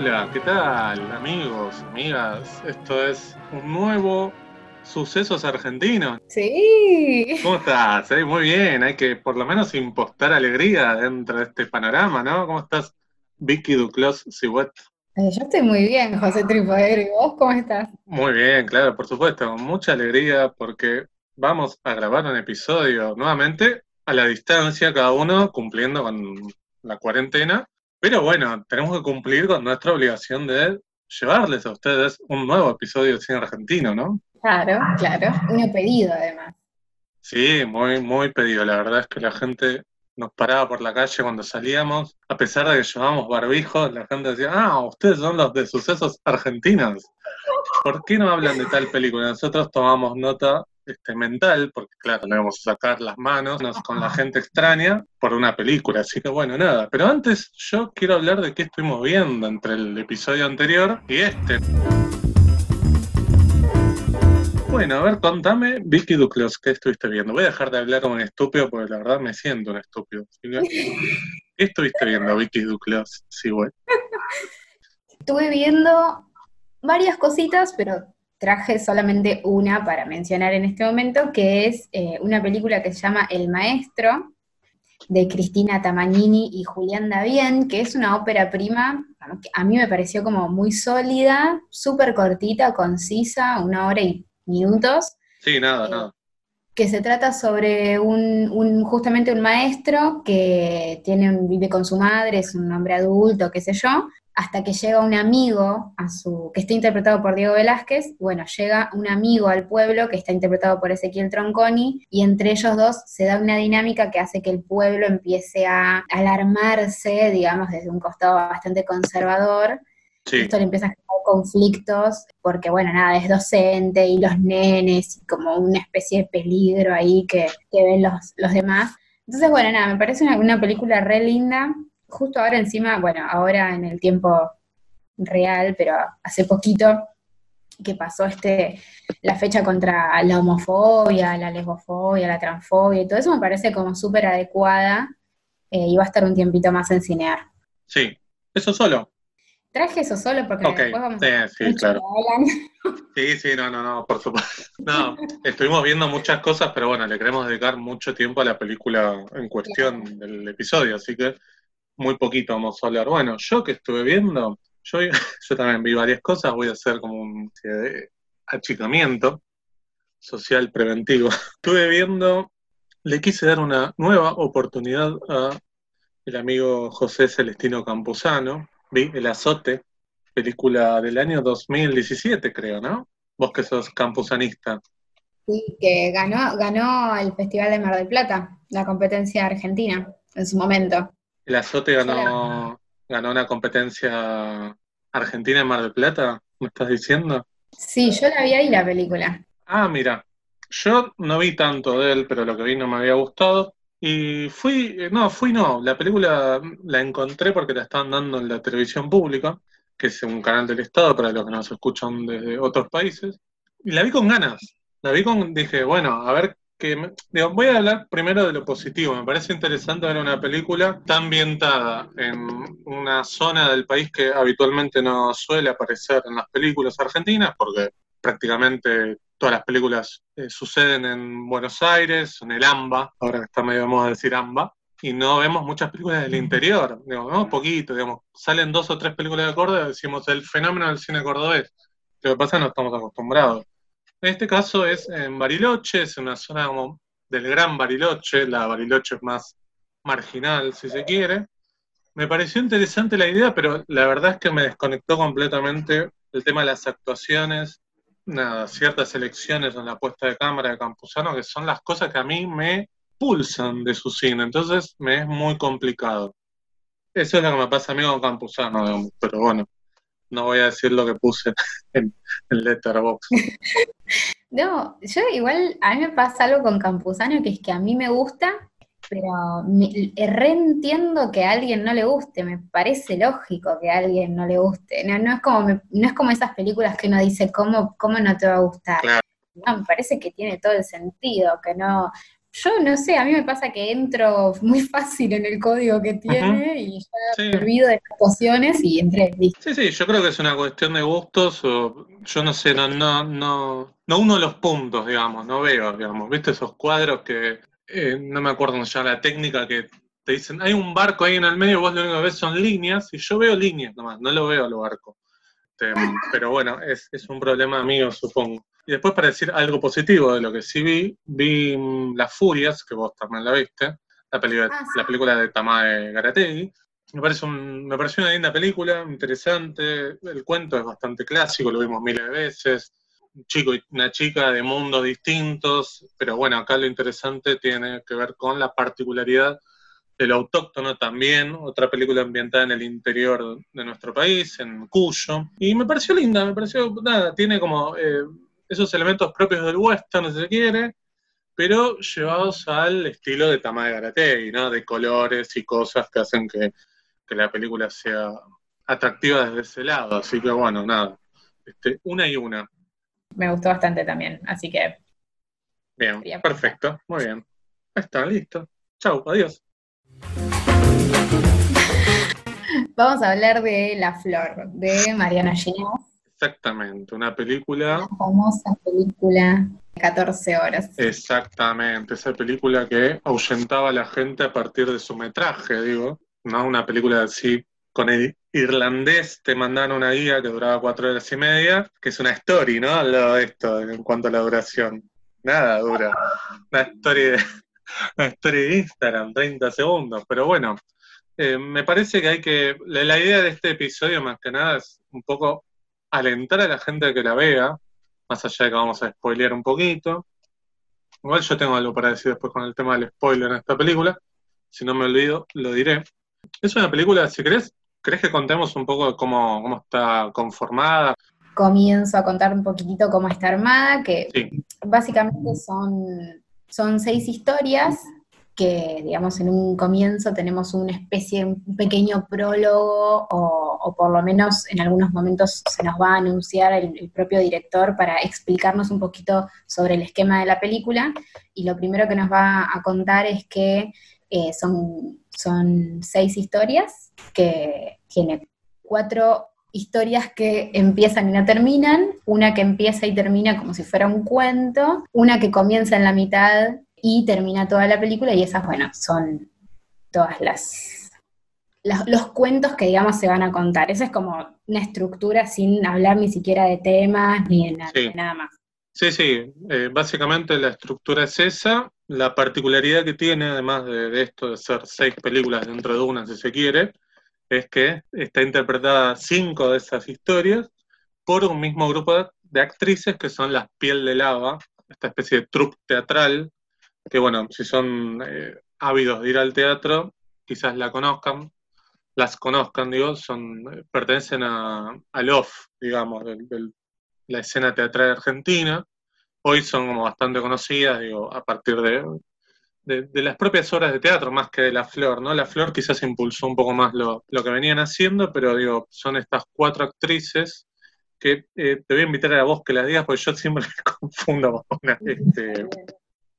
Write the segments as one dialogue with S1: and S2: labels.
S1: Hola, ¿qué tal amigos, amigas? Esto es un nuevo Sucesos Argentinos.
S2: Sí.
S1: ¿Cómo estás? Eh, Muy bien, hay que por lo menos impostar alegría dentro de este panorama, ¿no? ¿Cómo estás, Vicky Duclos Siwet?
S2: Eh, yo estoy muy bien, José Tripodero. ¿Y vos cómo estás?
S1: Muy bien, claro, por supuesto, con mucha alegría porque vamos a grabar un episodio nuevamente a la distancia, cada uno cumpliendo con la cuarentena. Pero bueno, tenemos que cumplir con nuestra obligación de llevarles a ustedes un nuevo episodio de cine argentino, ¿no?
S2: Claro, claro. Uno pedido, además.
S1: Sí, muy, muy pedido. La verdad es que la gente nos paraba por la calle cuando salíamos, a pesar de que llevábamos barbijos, la gente decía, ah, ustedes son los de sucesos argentinos. ¿Por qué no hablan de tal película? Nosotros tomamos nota este, mental, porque claro, no íbamos a sacar las manos nos- con la gente extraña por una película, así que bueno, nada. Pero antes yo quiero hablar de qué estuvimos viendo entre el episodio anterior y este. Bueno, a ver, contame, Vicky Duclos, ¿qué estuviste viendo? Voy a dejar de hablar como un estúpido porque la verdad me siento un estúpido. ¿Qué estuviste viendo, Vicky Duclos? Sí, güey.
S2: Estuve viendo varias cositas, pero traje solamente una para mencionar en este momento, que es eh, una película que se llama El Maestro, de Cristina Tamagnini y Julián Davien, que es una ópera prima, que a mí me pareció como muy sólida, súper cortita, concisa, una hora y minutos,
S1: Sí, nada,
S2: Eh,
S1: nada.
S2: que se trata sobre un, un- justamente un maestro que tiene un- vive con su madre, es un hombre adulto, qué sé yo, hasta que llega un amigo a su, que está interpretado por Diego Velázquez, bueno, llega un amigo al pueblo que está interpretado por Ezequiel Tronconi, y entre ellos dos se da una dinámica que hace que el pueblo empiece a alarmarse, digamos, desde un costado bastante conservador,
S1: Sí,
S2: esto le empieza a generar conflictos porque, bueno, nada, es docente y los nenes y como una especie de peligro ahí que, que ven los, los demás. Entonces, bueno, nada, me parece una, una película re linda. Justo ahora encima, bueno, ahora en el tiempo real, pero hace poquito que pasó este la fecha contra la homofobia, la lesbofobia, la transfobia y todo eso me parece como súper adecuada eh, y va a estar un tiempito más en cinear.
S1: sí. Eso solo.
S2: Traje eso solo porque después vamos
S1: sí,
S2: a
S1: sí, claro. Sí, sí, no, no, no, por supuesto. No, estuvimos viendo muchas cosas, pero bueno, le queremos dedicar mucho tiempo a la película en cuestión del episodio, así que muy poquito vamos a hablar. Bueno, yo que estuve viendo, yo, yo también vi varias cosas, voy a hacer como un de achicamiento social preventivo. Estuve viendo, le quise dar una nueva oportunidad a el amigo José Celestino Campuzano, vi El Azote, película del año 2017, creo, ¿no? Vos que sos campusanista.
S2: Sí, que ganó, ganó el Festival de Mar del Plata, la competencia argentina, en su momento.
S1: El Azote ganó, ganó una competencia argentina en Mar del Plata, ¿me estás diciendo?
S2: Sí, yo la vi ahí la película.
S1: Ah, mira, yo no vi tanto de él, pero lo que vi no me había gustado. Y fui, no, fui no, la película la encontré porque la estaban dando en la televisión pública, que es un canal del Estado para los que nos escuchan desde otros países, y la vi con ganas. La vi con, dije, bueno, a ver qué. me- digo, voy a hablar primero de lo positivo. Me parece interesante ver una película tan ambientada en una zona del país que habitualmente no suele aparecer en las películas argentinas, porque prácticamente todas las películas eh, suceden en Buenos Aires, en el AMBA, ahora que está medio de moda decir AMBA, y no vemos muchas películas del interior, digo, vemos poquito, digamos, salen dos o tres películas de Córdoba, decimos el fenómeno del cine cordobés. Lo que pasa es que no estamos acostumbrados. En este caso es en Bariloche, es una zona como del Gran Bariloche, la Bariloche es más marginal, si se quiere. Me pareció interesante la idea, pero la verdad es que me desconectó completamente el tema de las actuaciones, nada, ciertas elecciones en la puesta de cámara de Campuzano, que son las cosas que a mí me pulsan de su cine, entonces me es muy complicado. Eso es lo que me pasa a mí con Campuzano, pero bueno, no voy a decir lo que puse en, en Letterboxd.
S2: No, yo igual, a mí me pasa algo con Campuzano, que es que a mí me gusta, pero me, reentiendo que a alguien no le guste, me parece lógico que a alguien no le guste. No, no es como, me- no es como esas películas que uno dice, ¿cómo, cómo no te va a gustar?
S1: Claro.
S2: No, me parece que tiene todo el sentido, que no, yo no sé, a mí me pasa que entro muy fácil en el código que tiene y ya me olvido de las pociones y entré, listo.
S1: Sí, sí, yo creo que es una cuestión de gustos o yo no sé, no, no, no, no uno de los puntos, digamos, no veo, digamos, viste esos cuadros que eh, no me acuerdo ya la técnica que te dicen, hay un barco ahí en el medio, vos lo único que ves son líneas, y yo veo líneas nomás, no lo veo al barco. Este, pero bueno, es, es un problema mío, supongo. Y después para decir algo positivo de lo que sí vi, vi mm, Las Furias, que vos también la viste, la, película,
S2: Ah, sí.
S1: la película de Tamae Garategui. Me, parece un, me pareció una linda película, interesante, el cuento es bastante clásico, lo vimos miles de veces, un chico y una chica de mundos distintos, pero bueno, acá lo interesante tiene que ver con la particularidad del autóctono también, otra película ambientada en el interior de nuestro país, en Cuyo, y me pareció linda, me pareció, nada, tiene como eh, esos elementos propios del western, si se quiere, pero llevados al estilo de Tamae Garategui, ¿no? De colores y cosas que hacen que, que la película sea atractiva desde ese lado, así que bueno, nada, este, una y una.
S2: Me gustó bastante también, así que
S1: Bien, perfecto, muy bien. Ahí está, listo. Chau, adiós.
S2: vamos a hablar de La Flor, de Mariana Ginés,
S1: Exactamente, una película,
S2: la famosa película 14 horas.
S1: exactamente, esa película que ahuyentaba a la gente a partir de su metraje, digo, no una película así con el irlandés, te mandaron una guía que duraba cuatro horas y media, que es una story, ¿no? Al lado de esto, en cuanto a la duración. Nada dura. Una story de, una story de Instagram, 30 segundos, pero bueno, eh, me parece que hay que, la, la idea de este episodio más que nada es un poco alentar a la gente a que la vea, más allá de que vamos a spoilear un poquito. Igual yo tengo algo para decir después con el tema del spoiler en esta película. Si no me olvido, lo diré. Es una película, si querés, ¿querés que contemos un poco de cómo, cómo está conformada?
S2: Comienzo a contar un poquitito cómo está armada, que
S1: Sí,
S2: básicamente son, son seis historias que, digamos, en un comienzo tenemos una especie, un pequeño prólogo o, por lo menos en algunos momentos se nos va a anunciar el, el propio director para explicarnos un poquito sobre el esquema de la película. Y lo primero que nos va a contar es que eh, son, son seis historias que tiene cuatro historias que empiezan y no terminan, una que empieza y termina como si fuera un cuento, una que comienza en la mitad y termina toda la película, y esas, bueno, son todas las, las- los cuentos que, digamos, se van a contar. Esa es como una estructura sin hablar ni siquiera de temas ni de, na-
S1: Sí.
S2: de nada más.
S1: sí, sí. eh, básicamente la estructura es esa. La particularidad que tiene, además de, de esto de ser seis películas dentro de una, si se quiere, es que está interpretada cinco de esas historias por un mismo grupo de, de actrices que son las Piel de Lava, esta especie de troupe teatral, que bueno, si son eh, ávidos de ir al teatro, quizás la conozcan, las conozcan, digo, son, eh, pertenecen a, al off, digamos, de la escena teatral argentina. Hoy son como bastante conocidas, digo, a partir de, de, las propias obras de teatro, más que de La Flor, ¿no? La Flor quizás impulsó un poco más lo, lo que venían haciendo, pero digo, son estas cuatro actrices que eh, te voy a invitar a vos que las digas, porque yo siempre confundo. Este,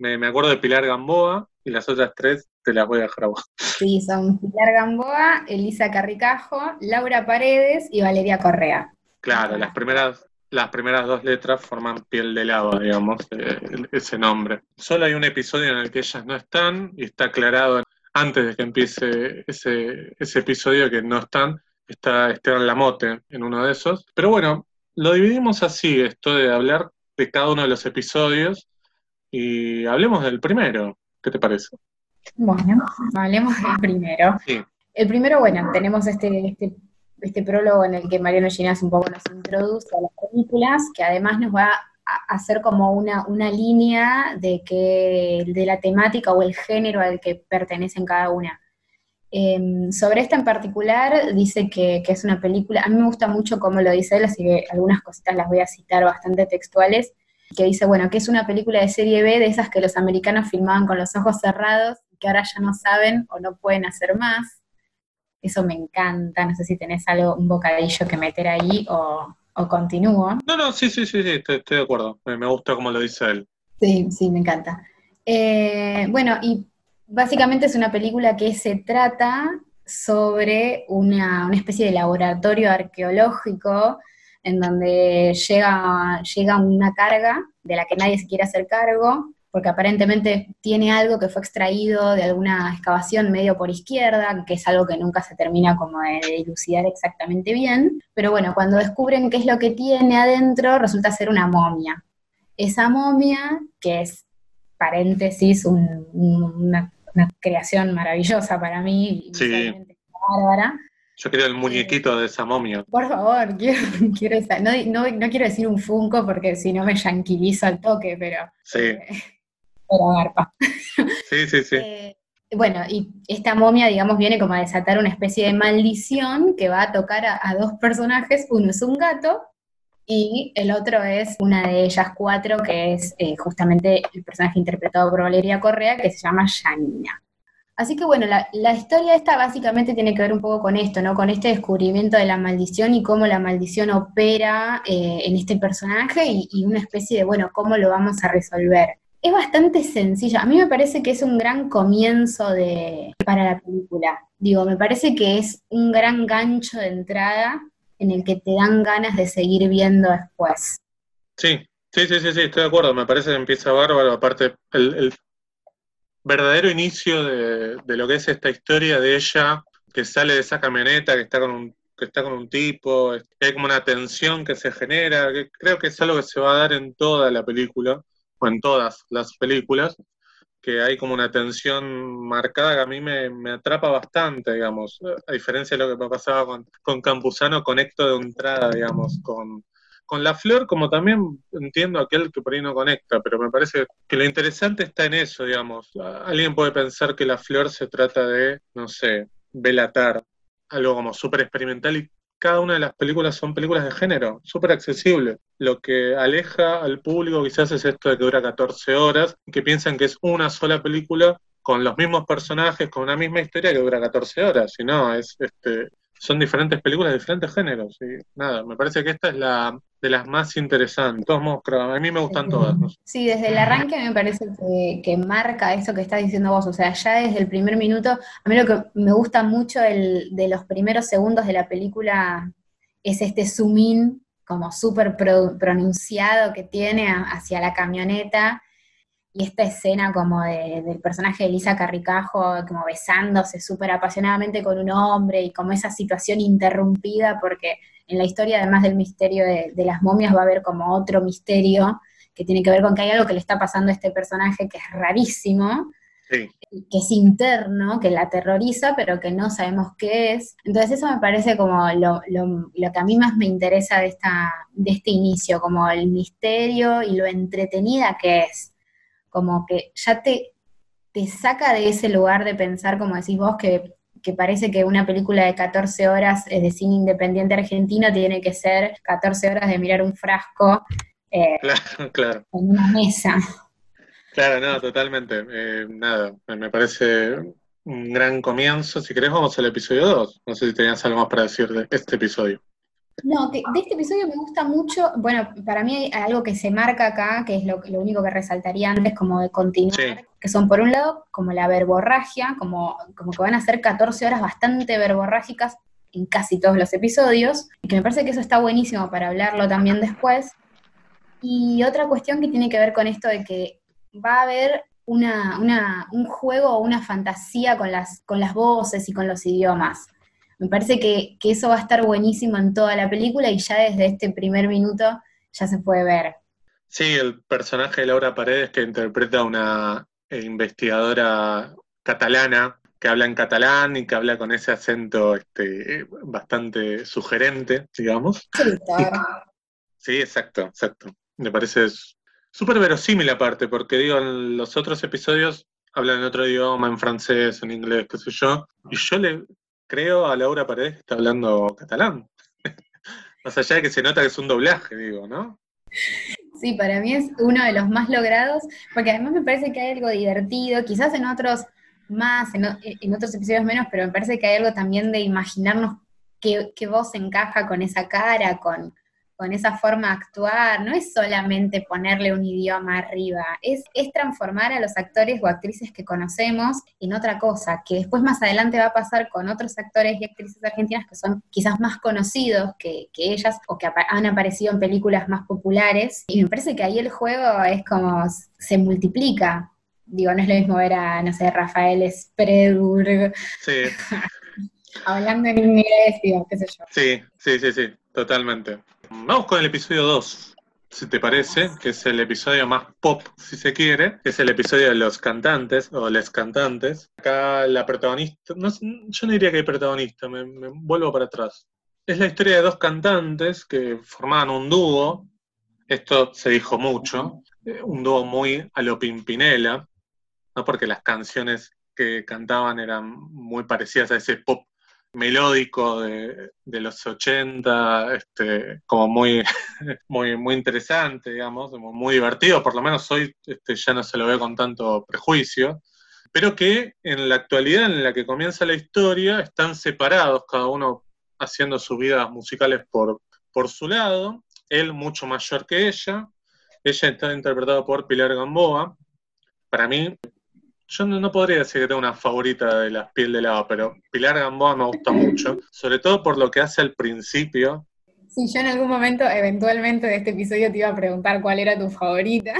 S1: me, me acuerdo de Pilar Gamboa y las otras tres te las voy a dejar a vos.
S2: Sí, son Pilar Gamboa, Elisa Carricajo, Laura Paredes y Valeria Correa.
S1: Claro, las primeras, las primeras dos letras forman piel de lava, digamos, eh, ese nombre. Solo hay un episodio en el que ellas no están y está aclarado antes de que empiece ese, ese episodio que no están. Está Esteban Lamote en uno de esos. Pero bueno, lo dividimos así, esto de hablar de cada uno de los episodios y hablemos del primero. ¿Qué te parece?
S2: Bueno, hablemos del primero.
S1: Sí.
S2: El primero, bueno, tenemos este, este, este prólogo en el que Mariano Ginás un poco nos introduce a las películas, que además nos va a hacer como una, una línea de, que, de la temática o el género al que pertenecen cada una. Eh, sobre esta en particular, dice que, que es una película, a mí me gusta mucho cómo lo dice él, así que algunas cositas las voy a citar bastante textuales, que dice, bueno, que es una película de serie B, de esas que los americanos filmaban con los ojos cerrados, que ahora ya no saben o no pueden hacer más. Eso me encanta, no sé si tenés algo, un bocadillo que meter ahí o, o continúo.
S1: No, no, sí, sí, sí, sí, estoy, estoy de acuerdo. Me, me gusta cómo lo dice él.
S2: Sí, sí, me encanta. Eh, bueno, y básicamente es una película que se trata sobre una, especie de laboratorio arqueológico en donde llega, llega una carga de la que nadie se quiere hacer cargo, porque aparentemente tiene algo que fue extraído de alguna excavación medio por izquierda, que es algo que nunca se termina como de dilucidar exactamente bien, pero bueno, cuando descubren qué es lo que tiene adentro, resulta ser una momia. Esa momia, que es paréntesis, una, creación maravillosa para mí,
S1: sí. bárbara. Yo quiero el muñequito de esa momia.
S2: Por favor, quiero, quiero esa. No, quiero decir un Funko porque si no me yanquilizo al toque, pero.
S1: Sí. Eh,
S2: pero garpa.
S1: Sí, sí, sí. Eh,
S2: bueno, y esta momia, digamos, viene como a desatar una especie de maldición que va a tocar a dos personajes. Uno es un gato y el otro es una de ellas cuatro, que es eh, justamente el personaje interpretado por Valeria Correa, que se llama Janina. Así que bueno, la, historia esta básicamente tiene que ver un poco con esto, ¿no? Con este descubrimiento de la maldición y cómo la maldición opera eh, en este personaje y, y, una especie de, bueno, cómo lo vamos a resolver. Es bastante sencillo. A mí me parece que es un gran comienzo de, para la película. Digo, me parece que es un gran gancho de entrada en el que te dan ganas de seguir viendo después.
S1: Sí, sí, sí, sí, sí estoy de acuerdo. Me parece que empieza bárbaro. Aparte, el, verdadero inicio de, lo que es esta historia de ella que sale de esa camioneta, que está con un que está con un tipo, hay como una tensión que se genera, que creo que es algo que se va a dar en toda la película, o en todas las películas, que hay como una tensión marcada que a mí me, atrapa bastante, digamos, a diferencia de lo que me pasaba con, con Campuzano, conecto de entrada, digamos, con, con La Flor, como también entiendo aquel que por ahí no conecta, pero me parece que lo interesante está en eso, digamos. Alguien puede pensar que La Flor se trata de, no sé, velatar, algo como súper experimental y cada una de las películas son películas de género, súper accesible. Lo que aleja al público quizás es esto de que dura 14 horas, que piensan que es una sola película con los mismos personajes, con una misma historia que dura 14 horas. Y no, es, este, son diferentes películas de diferentes géneros. Y nada, me parece que esta es la de las más interesantes. Todos modos, a mí me gustan todas.
S2: Sí, desde el arranque me parece que, marca eso que estás diciendo vos. O sea, ya desde el primer minuto, a mí lo que me gusta mucho de los primeros segundos de la película es este zoom in como súper pronunciado que tiene hacia la camioneta y esta escena como del personaje de Elisa Carricajo como besándose súper apasionadamente con un hombre y como esa situación interrumpida porque en la historia además del misterio de, las momias va a haber como otro misterio que tiene que ver con que hay algo que le está pasando a este personaje que es rarísimo, que es interno, que la aterroriza, pero que no sabemos qué es. Entonces eso me parece como lo, que a mí más me interesa de, esta, de este inicio, como el misterio y lo entretenida que es como que ya te, te saca de ese lugar de pensar, como decís vos, que, parece que una película de 14 horas de cine independiente argentino tiene que ser 14 horas de mirar un frasco
S1: eh, claro,
S2: en una mesa.
S1: Claro, no, totalmente. Eh, nada, me parece un gran comienzo. Si querés, vamos al episodio 2. No sé si tenías algo más para decir de este episodio.
S2: No, de, este episodio me gusta mucho, bueno, para mí hay algo que se marca acá, que es lo, lo único que resaltaría antes como de continuar, que son por un lado como la verborragia, como, como que van a ser 14 horas bastante verborrágicas en casi todos los episodios, y que me parece que eso está buenísimo para hablarlo también después. Y otra cuestión que tiene que ver con esto de que va a haber una, una, un juego o una fantasía con las, con las voces y con los idiomas. Me parece que, eso va a estar buenísimo en toda la película y ya desde este primer minuto ya se puede ver.
S1: Sí, el personaje de Laura Paredes que interpreta una investigadora catalana que habla en catalán y que habla con ese acento este, bastante sugerente, digamos. Sí, exacto, exacto. Me parece súper verosímil aparte, porque digo, en los otros episodios hablan en otro idioma, en francés, en inglés, qué sé yo, y yo le, creo a Laura Paredes que está hablando catalán. Más allá de que se nota que es un doblaje, digo, ¿no?
S2: Sí, para mí es uno de los más logrados, porque además me parece que hay algo divertido, quizás en otros más, en, otros episodios menos, pero me parece que hay algo también de imaginarnos qué, voz encaja con esa cara, con, con esa forma de actuar, no es solamente ponerle un idioma arriba, es, es transformar a los actores o actrices que conocemos en otra cosa, que después más adelante va a pasar con otros actores y actrices argentinas que son quizás más conocidos que, que ellas o que han aparecido en películas más populares. Y me parece que ahí el juego es como se multiplica. Digo, no es lo mismo ver a, no sé, Rafael Spredur.
S1: Sí.
S2: hablando en inglés, digo, qué sé yo.
S1: Sí, sí, sí, sí, totalmente. Vamos con el episodio 2, si te parece, que es el episodio más pop, si se quiere, es el episodio de los cantantes o les cantantes. Acá la protagonista, no, yo no diría que hay protagonista, me, me vuelvo para atrás. Es la historia de dos cantantes que formaban un dúo, esto se dijo mucho, eh, un dúo muy a lo Pimpinela, ¿no? porque las canciones que cantaban eran muy parecidas a ese pop melódico de, los 80, este, como muy, muy, muy interesante, digamos, muy divertido, por lo menos hoy este, ya no se lo veo con tanto prejuicio, pero que en la actualidad en la que comienza la historia están separados, cada uno haciendo sus vidas musicales por, por su lado, él mucho mayor que ella, ella está interpretada por Pilar Gamboa, para mí yo no, podría decir que tengo una favorita de las piel de lava, pero Pilar Gamboa me gusta mucho, sobre todo por lo que hace al principio.
S2: Sí, yo en algún momento, eventualmente de este episodio, te iba a preguntar cuál era tu favorita.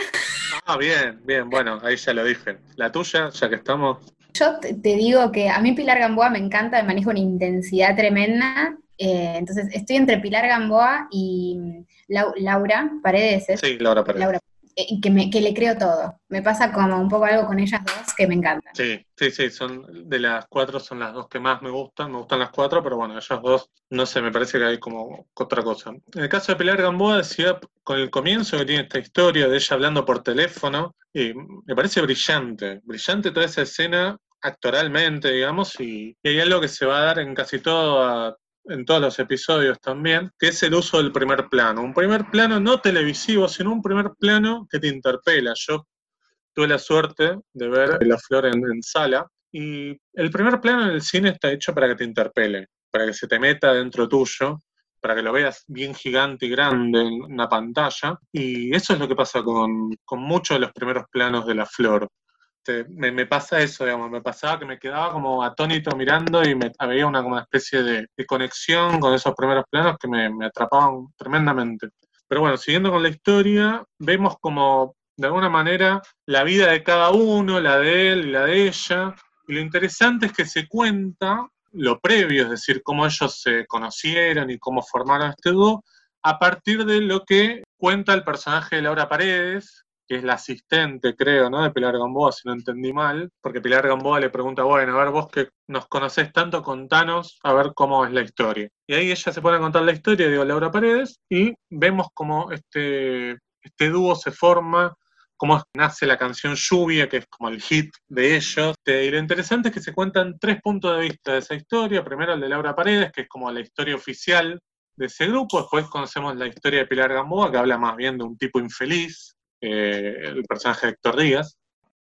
S1: Ah, bien, bien, bueno, ahí ya lo dije. La tuya, ya que estamos.
S2: Yo te, digo que a mí Pilar Gamboa me encanta, me maneja una intensidad tremenda. Eh, entonces, estoy entre Pilar Gamboa y Laura Paredes.
S1: Sí, Laura Paredes.
S2: Eh, que, me, que le creo todo. Me pasa como un poco algo con ellas dos que me encanta.
S1: Sí, sí, sí, son de las cuatro son las dos que más me gustan, me gustan las cuatro, pero bueno, ellas dos, no sé, me parece que hay como otra cosa. En el caso de Pilar Gamboa decía con el comienzo que tiene esta historia de ella hablando por teléfono, y me parece brillante, brillante toda esa escena actoralmente, digamos, y, hay algo que se va a dar en casi todo en todos los episodios también, que es el uso del primer plano. Un primer plano no televisivo, sino un primer plano que te interpela. Yo tuve la suerte de ver La Flor en, sala y el primer plano en el cine está hecho para que te interpele, para que se te meta dentro tuyo, para que lo veas bien gigante y grande en una pantalla. Y eso es lo que pasa con, con muchos de los primeros planos de La Flor. Este, me, pasa eso, digamos, me pasaba que me quedaba como atónito mirando y me había una, especie de, conexión con esos primeros planos que me, me, atrapaban tremendamente. Pero bueno, siguiendo con la historia, vemos como de alguna manera la vida de cada uno, la de él y la de ella, y lo interesante es que se cuenta lo previo, es decir, cómo ellos se conocieron y cómo formaron este dúo, a partir de lo que cuenta el personaje de Laura Paredes, que es la asistente, creo, ¿no? De Pilar Gamboa, si no entendí mal, porque Pilar Gamboa le pregunta, bueno, a ver, vos que nos conocés tanto, contanos a ver cómo es la historia. Y ahí ella se pone a contar la historia, digo, Laura Paredes, y vemos cómo este, este dúo se forma, cómo nace la canción Lluvia, que es como el hit de ellos. Y lo interesante es que se cuentan tres puntos de vista de esa historia. Primero el de Laura Paredes, que es como la historia oficial de ese grupo. Después conocemos la historia de Pilar Gamboa, que habla más bien de un tipo infeliz, eh, el personaje de Héctor Díaz.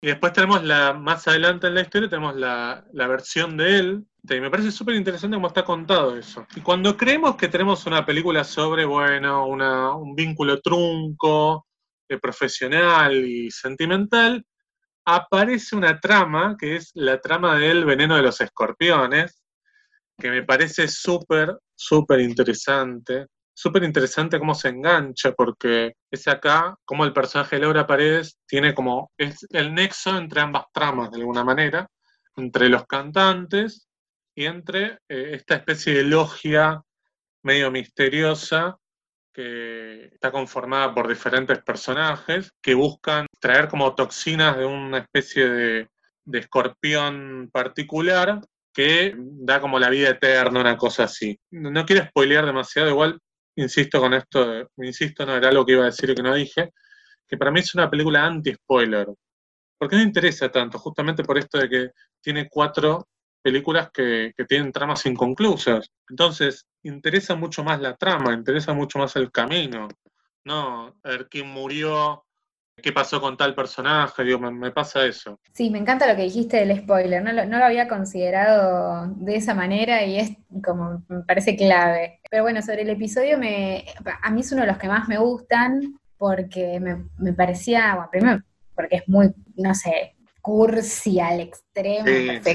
S1: Y después tenemos la, más adelante en la historia, tenemos la, versión de él. Y me parece súper interesante cómo está contado eso. Y cuando creemos que tenemos una película sobre, bueno, un vínculo trunco, eh, profesional y sentimental, aparece una trama, que es la trama del veneno de los escorpiones, que me parece súper, súper interesante súper interesante cómo se engancha, porque es acá como el personaje de Laura Paredes tiene como es el nexo entre ambas tramas de alguna manera, entre los cantantes y entre eh, esta especie de logia medio misteriosa que está conformada por diferentes personajes que buscan traer como toxinas de una especie de, de escorpión particular que da como la vida eterna, una cosa así. No quiero spoilear demasiado, igual insisto con esto, insisto, no era algo que iba a decir y que no dije, que para mí es una película anti-spoiler. Porque no interesa tanto, justamente por esto de que tiene cuatro películas que, tienen tramas inconclusas. Entonces, interesa mucho más la trama, interesa mucho más el camino. No, a ver quién murió qué pasó con tal personaje, digo, me, pasa eso.
S2: Sí, me encanta lo que dijiste del spoiler, no lo, no lo había considerado de esa manera y es como, me parece clave. Pero bueno, sobre el episodio, me, a mí es uno de los que más me gustan porque me, me parecía, bueno, primero porque es muy, no sé, cursi al extremo,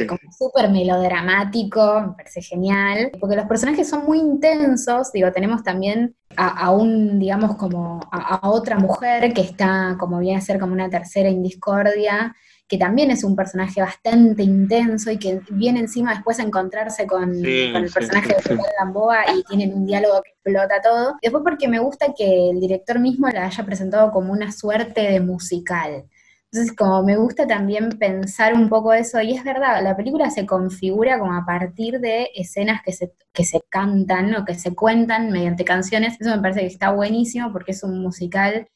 S2: como súper melodramático, me parece genial, porque los personajes son muy intensos, digo, tenemos también a, un, digamos, como a, otra mujer que está, como viene a ser como una tercera indiscordia, que también es un personaje bastante intenso y que viene encima después a encontrarse con, el personaje de Fernanda Gamboa y tienen un diálogo que explota todo. Después porque me gusta que el director mismo la haya presentado como una suerte de musical. Entonces, como me gusta también pensar un poco eso, y es verdad, la película se configura como a partir de escenas que se, que se cantan o que se cuentan mediante canciones. Eso me parece que está buenísimo porque es un musical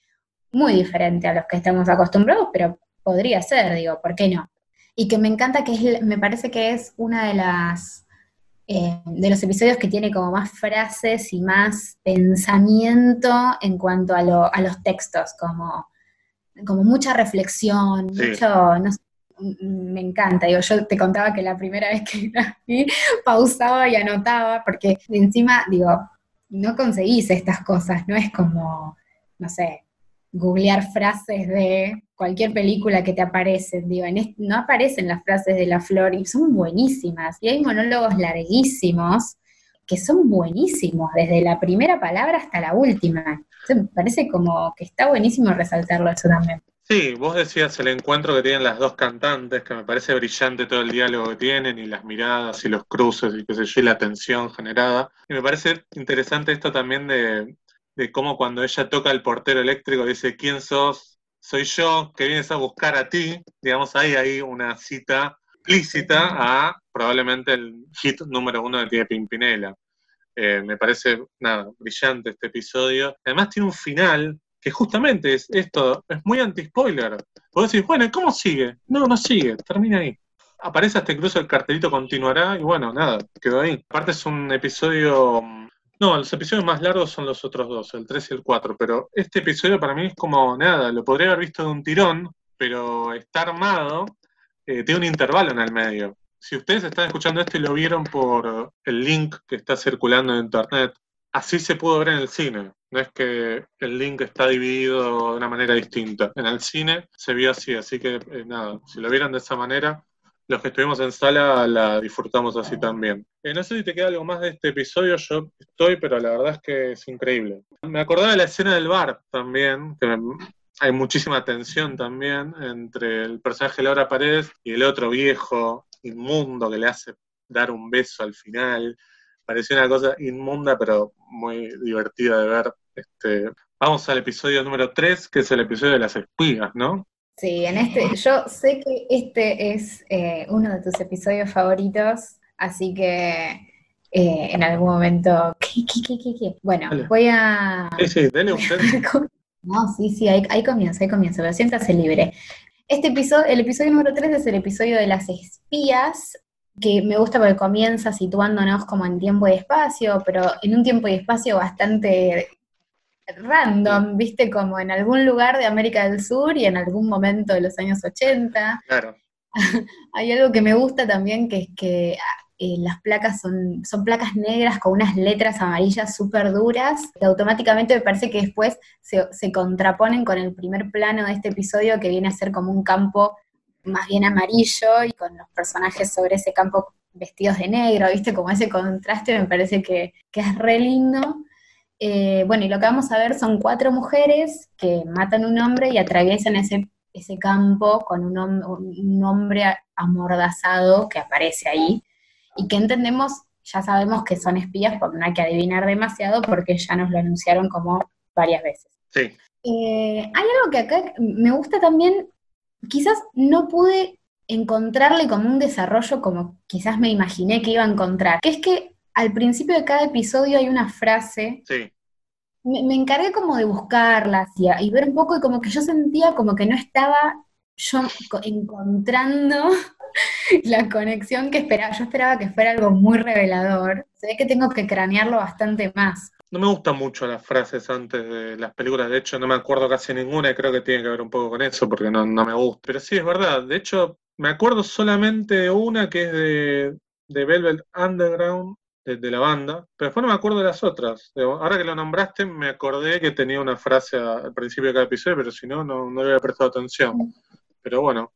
S2: muy diferente a los que estamos acostumbrados, pero podría ser, digo, ¿por qué no? Y que me encanta que es, me parece que es una de las eh, de los episodios que tiene como más frases y más pensamiento en cuanto a, a los textos, como como mucha reflexión, mucho, no me encanta. Digo, yo te contaba que la primera vez que vi pausaba y anotaba, porque encima, digo, no conseguís estas cosas, no es como, no sé, googlear frases de cualquier película que te aparecen, digo, no aparecen las frases de la flor y son buenísimas. Y hay monólogos larguísimos que son buenísimos, desde la primera palabra hasta la última. me parece como que está buenísimo resaltarlo eso también.
S1: Sí, vos decías el encuentro que tienen las dos cantantes, que me parece brillante todo el diálogo que tienen, y las miradas y los cruces y qué sé yo, y la tensión generada. Y me parece interesante esto también de, de cómo cuando ella toca el portero eléctrico dice, ¿quién sos? Soy yo, que vienes a buscar a ti. Digamos, ahí hay una cita explícita a probablemente el hit número uno de Tía Pimpinela. Eh, me parece, nada, brillante este episodio. Además tiene un final que justamente es esto, es muy anti-spoiler. Vos decís, bueno, ¿cómo sigue? No, no sigue, termina ahí. Aparece hasta incluso el cartelito continuará y bueno, nada, quedó ahí. Aparte es un episodio... No, los episodios más largos son los otros dos, el 3 y el 4, pero este episodio para mí es como nada, lo podría haber visto de un tirón, pero está armado, eh, tiene un intervalo en el medio si ustedes están escuchando esto y lo vieron por el link que está circulando en internet, así se pudo ver en el cine. No es que el link está dividido de una manera distinta. En el cine se vio así, así que eh, nada, si lo vieron de esa manera, los que estuvimos en sala la disfrutamos así también. Eh, no sé si te queda algo más de este episodio, yo estoy, pero la verdad es que es increíble. Me acordaba de la escena del bar también, que hay muchísima tensión también entre el personaje de Laura Paredes y el otro viejo inmundo que le hace dar un beso al final. Pareció una cosa inmunda, pero muy divertida de ver. Este, vamos al episodio número 3, que es el episodio de las espigas, ¿no?
S2: Sí, en este, yo sé que este es eh, uno de tus episodios favoritos, así que eh, en algún momento. ¿Qué, qué, qué, qué? Bueno, voy a.
S1: Sí, sí, dele usted.
S2: No, sí, sí, ahí, ahí comienza, ahí comienza, pero siéntase libre. Este episodio, el episodio número 3 es el episodio de las espías, que me gusta porque comienza situándonos como en tiempo y espacio, pero en un tiempo y espacio bastante random, viste, como en algún lugar de América del Sur y en algún momento de los años 80.
S1: Claro.
S2: Hay algo que me gusta también, que es que eh, las placas son, son placas negras con unas letras amarillas súper duras, que automáticamente me parece que después se, contraponen con el primer plano de este episodio que viene a ser como un campo más bien amarillo y con los personajes sobre ese campo vestidos de negro, ¿viste? Como ese contraste me parece que, es re lindo. Eh, bueno, y lo que vamos a ver son cuatro mujeres que matan a un hombre y atraviesan ese, ese campo con un, un hombre amordazado que aparece ahí y que entendemos, ya sabemos que son espías, porque no hay que adivinar demasiado, porque ya nos lo anunciaron como varias veces.
S1: Sí.
S2: Eh, hay algo que acá me gusta también, quizás no pude encontrarle como un desarrollo como quizás me imaginé que iba a encontrar, que es que al principio de cada episodio hay una frase.
S1: Sí.
S2: Me, encargué como de buscarlas y, y, ver un poco y como que yo sentía como que no estaba yo encontrando la conexión que esperaba. Yo esperaba que fuera algo muy revelador. Se ve que tengo que cranearlo bastante más.
S1: no me gustan mucho las frases antes de las películas, de hecho no me acuerdo casi ninguna y creo que tiene que ver un poco con eso porque no, no me gusta. Pero sí, es verdad, de hecho me acuerdo solamente de una que es de, de Velvet Underground, de, la banda, pero después no me acuerdo de las otras. Ahora que lo nombraste, me acordé que tenía una frase al principio de cada episodio, pero si no, no, no le había prestado atención. Pero bueno,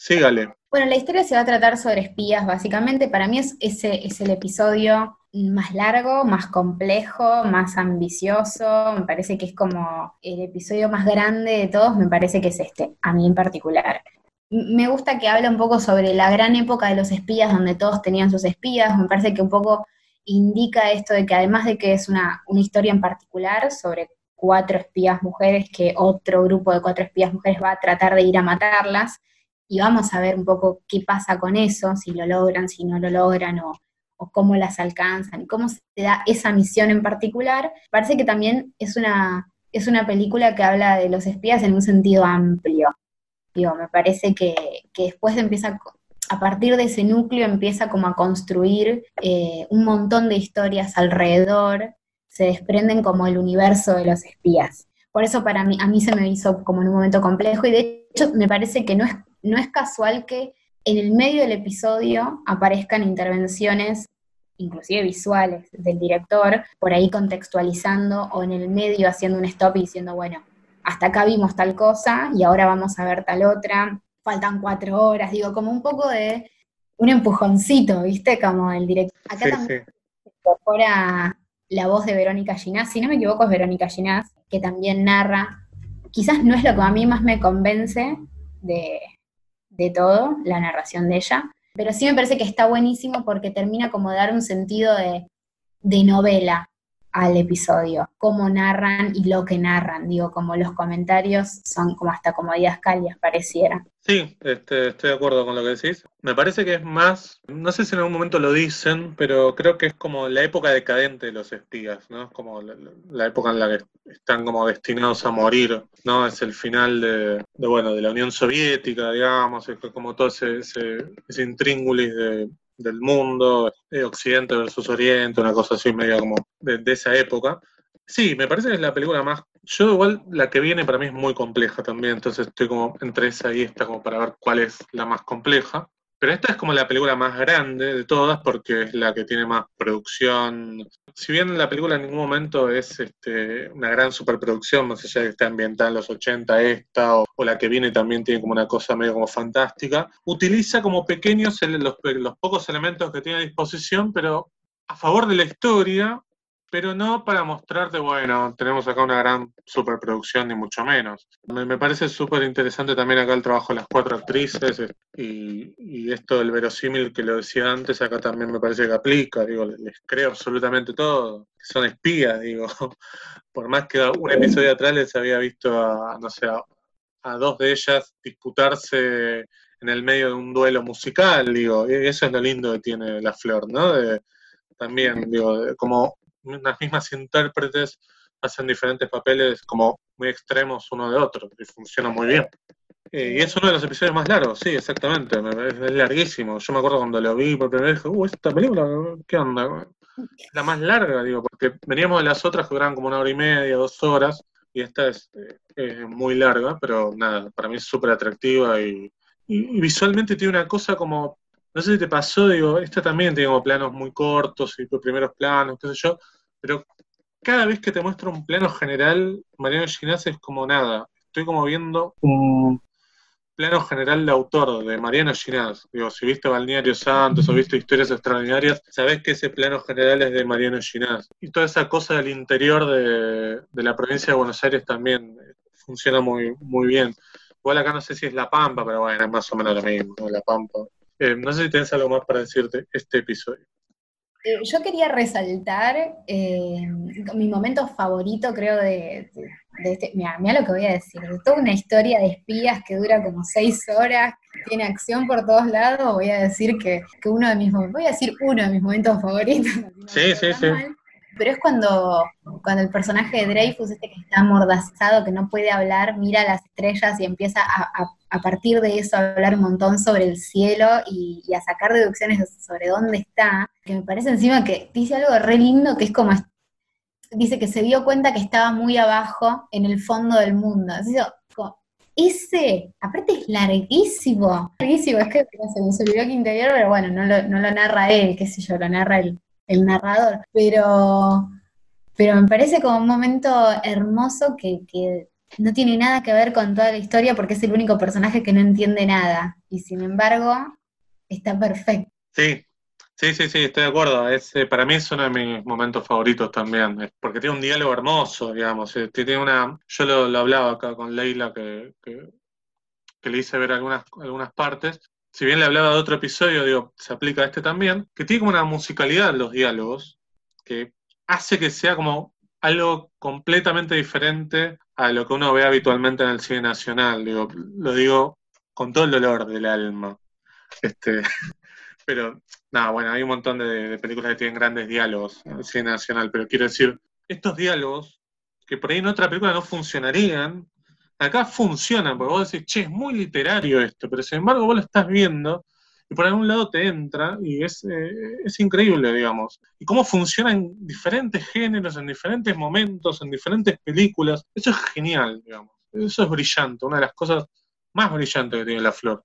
S1: sígale.
S2: Bueno, la historia se va a tratar sobre espías, básicamente. Para mí es, ese es el episodio más largo, más complejo, más ambicioso. Me parece que es como el episodio más grande de todos, me parece que es este, a mí en particular. Me gusta que habla un poco sobre la gran época de los espías, donde todos tenían sus espías. Me parece que un poco indica esto de que además de que es una, una historia en particular sobre cuatro espías mujeres, que otro grupo de cuatro espías mujeres va a tratar de ir a matarlas, y vamos a ver un poco qué pasa con eso, si lo logran, si no lo logran, o, cómo las alcanzan, cómo se da esa misión en particular. Parece que también es una, es una película que habla de los espías en un sentido amplio. Digo, me parece que, que después empieza a partir de ese núcleo empieza como a construir eh, un montón de historias alrededor, se desprenden como el universo de los espías. Por eso para mí, a mí se me hizo como en un momento complejo y de hecho me parece que no es, no es casual que en el medio del episodio aparezcan intervenciones inclusive visuales del director, por ahí contextualizando o en el medio haciendo un stop y diciendo, bueno, hasta acá vimos tal cosa y ahora vamos a ver tal otra faltan cuatro horas, digo, como un poco de un empujoncito, ¿viste? Como el director. Acá también se incorpora la voz de Verónica Ginás, si no me equivoco es Verónica Ginás, que también narra, quizás no es lo que a mí más me convence de, todo, la narración de ella, pero sí me parece que está buenísimo porque termina como de dar un sentido de, de novela, al episodio, cómo narran y lo que narran, digo, como los comentarios son como hasta comodidades calias pareciera.
S1: Sí, este, estoy de acuerdo con lo que decís. Me parece que es más, no sé si en algún momento lo dicen, pero creo que es como la época decadente de los espías, ¿no? Es como la, época en la que están como destinados a morir, ¿no? Es el final de, bueno, de la Unión Soviética, digamos, es como todo ese, ese intríngulis de, del mundo, eh, Occidente versus Oriente, una cosa así media como de, esa época. Sí, me parece que es la película más. Yo, igual, la que viene para mí es muy compleja también, entonces estoy como entre esa y esta, como para ver cuál es la más compleja. Pero esta es como la película más grande de todas porque es la que tiene más producción. Si bien la película en ningún momento es este, una gran superproducción, no sé si está ambientada en los 80 esta o, la que viene también tiene como una cosa medio como fantástica, utiliza como pequeños los, los pocos elementos que tiene a disposición, pero a favor de la historia pero no para mostrarte, bueno, tenemos acá una gran superproducción, ni mucho menos. Me, parece súper interesante también acá el trabajo de las cuatro actrices y, y, esto del verosímil que lo decía antes, acá también me parece que aplica, digo, les, creo absolutamente todo. Son espías, digo, por más que un episodio atrás les había visto a, no sé, a, dos de ellas disputarse en el medio de un duelo musical, digo, y eso es lo lindo que tiene la flor, ¿no? también, digo, como las mismas intérpretes hacen diferentes papeles como muy extremos uno de otro y funciona muy bien. Eh, y es uno de los episodios más largos, sí, exactamente, es, larguísimo. Yo me acuerdo cuando lo vi por primera vez, uh, esta película, ¿qué onda? La más larga, digo, porque veníamos de las otras que duran como una hora y media, dos horas, y esta es, eh, muy larga, pero nada, para mí es súper atractiva y, visualmente tiene una cosa como no sé si te pasó, digo, esta también tiene como planos muy cortos y primeros planos, qué sé yo, pero cada vez que te muestro un plano general, Mariano Ginás es como nada. Estoy como viendo un plano general de autor de Mariano Ginás. Digo, si viste Balneario Santos o viste Historias Extraordinarias, sabés que ese plano general es de Mariano Ginás. Y toda esa cosa del interior de, la provincia de Buenos Aires también funciona muy, muy bien. Igual acá no sé si es La Pampa, pero bueno, es más o menos lo mismo, La Pampa. Eh, no sé si tienes algo más para decirte este episodio.
S2: Eh, yo quería resaltar eh, mi momento favorito, creo, de, este. Mira, mira lo que voy a decir. De toda una historia de espías que dura como seis horas, tiene acción por todos lados. Voy a decir que, que uno de mis voy a decir uno de mis momentos favoritos.
S1: Sí, sí, sí
S2: pero es cuando, cuando el personaje de Dreyfus, este que está amordazado, que no puede hablar, mira las estrellas y empieza a, partir de eso a hablar un montón sobre el cielo y, a sacar deducciones sobre dónde está, que me parece encima que dice algo re lindo que es como dice que se dio cuenta que estaba muy abajo en el fondo del mundo. Así, ese, aparte es larguísimo, larguísimo, es que se me olvidó que interior, pero bueno, no lo, no lo narra él, qué sé yo, lo narra el, el narrador. Pero, pero me parece como un momento hermoso que, que no tiene nada que ver con toda la historia porque es el único personaje que no entiende nada. Y sin embargo, está perfecto.
S1: Sí, Sí, sí, sí, estoy de acuerdo. Es, eh, para mí es uno de mis momentos favoritos también, porque tiene un diálogo hermoso, digamos. Eh, tiene una, yo lo, hablaba acá con Leila, que, que, le hice ver algunas, algunas partes. Si bien le hablaba de otro episodio, digo, se aplica a este también, que tiene como una musicalidad en los diálogos, que hace que sea como algo completamente diferente a lo que uno ve habitualmente en el cine nacional. Digo, lo digo con todo el dolor del alma. Este, pero nada, bueno, hay un montón de, películas que tienen grandes diálogos en el cine nacional, pero quiero decir, estos diálogos que por ahí en otra película no funcionarían, acá funcionan, porque vos decís, che, es muy literario esto, pero sin embargo vos lo estás viendo y por algún lado te entra y es, eh, es increíble, digamos. Y cómo funciona en diferentes géneros, en diferentes momentos, en diferentes películas, eso es genial, digamos. Eso es brillante, una de las cosas más brillantes que tiene la flor.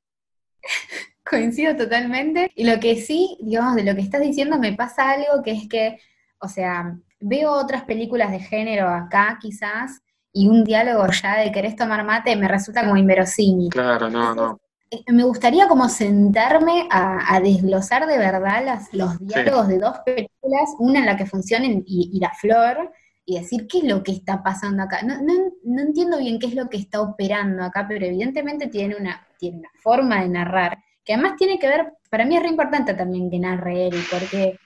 S2: Coincido totalmente. Y lo que sí, digamos, de lo que estás diciendo me pasa algo que es que, o sea, veo otras películas de género acá quizás y un diálogo ya de querés tomar mate me resulta como inverosímil.
S1: Claro, no, no.
S2: Eh, me gustaría como sentarme a, desglosar de verdad las, los diálogos de dos películas, una en la que funcionen y, La Flor, y decir qué es lo que está pasando acá. No, no, no, entiendo bien qué es lo que está operando acá, pero evidentemente tiene una, tiene una forma de narrar que además tiene que ver, para mí es re importante también que narre él, porque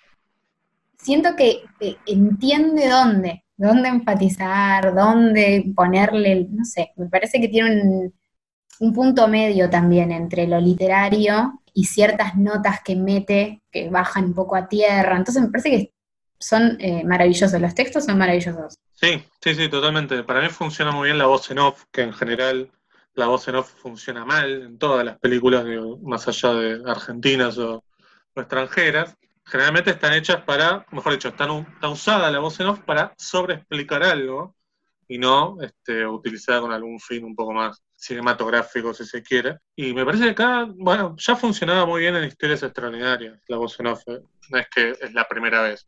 S2: siento que entiende dónde, dónde enfatizar, dónde ponerle, no sé, me parece que tiene un, punto medio también entre lo literario y ciertas notas que mete que bajan un poco a tierra, entonces me parece que son eh, maravillosos, los textos son maravillosos.
S1: Sí, sí, sí, totalmente. Para mí funciona muy bien la voz en off, que en general la voz en off funciona mal en todas las películas, más allá de argentinas o, extranjeras. Generalmente están hechas para, mejor dicho, están, está usada la voz en off para sobreexplicar algo y no este, utilizada con algún fin un poco más cinematográfico, si se quiere. Y me parece que acá, bueno, ya funcionaba muy bien en historias extraordinarias la voz en off. Eh. No es que es la primera vez,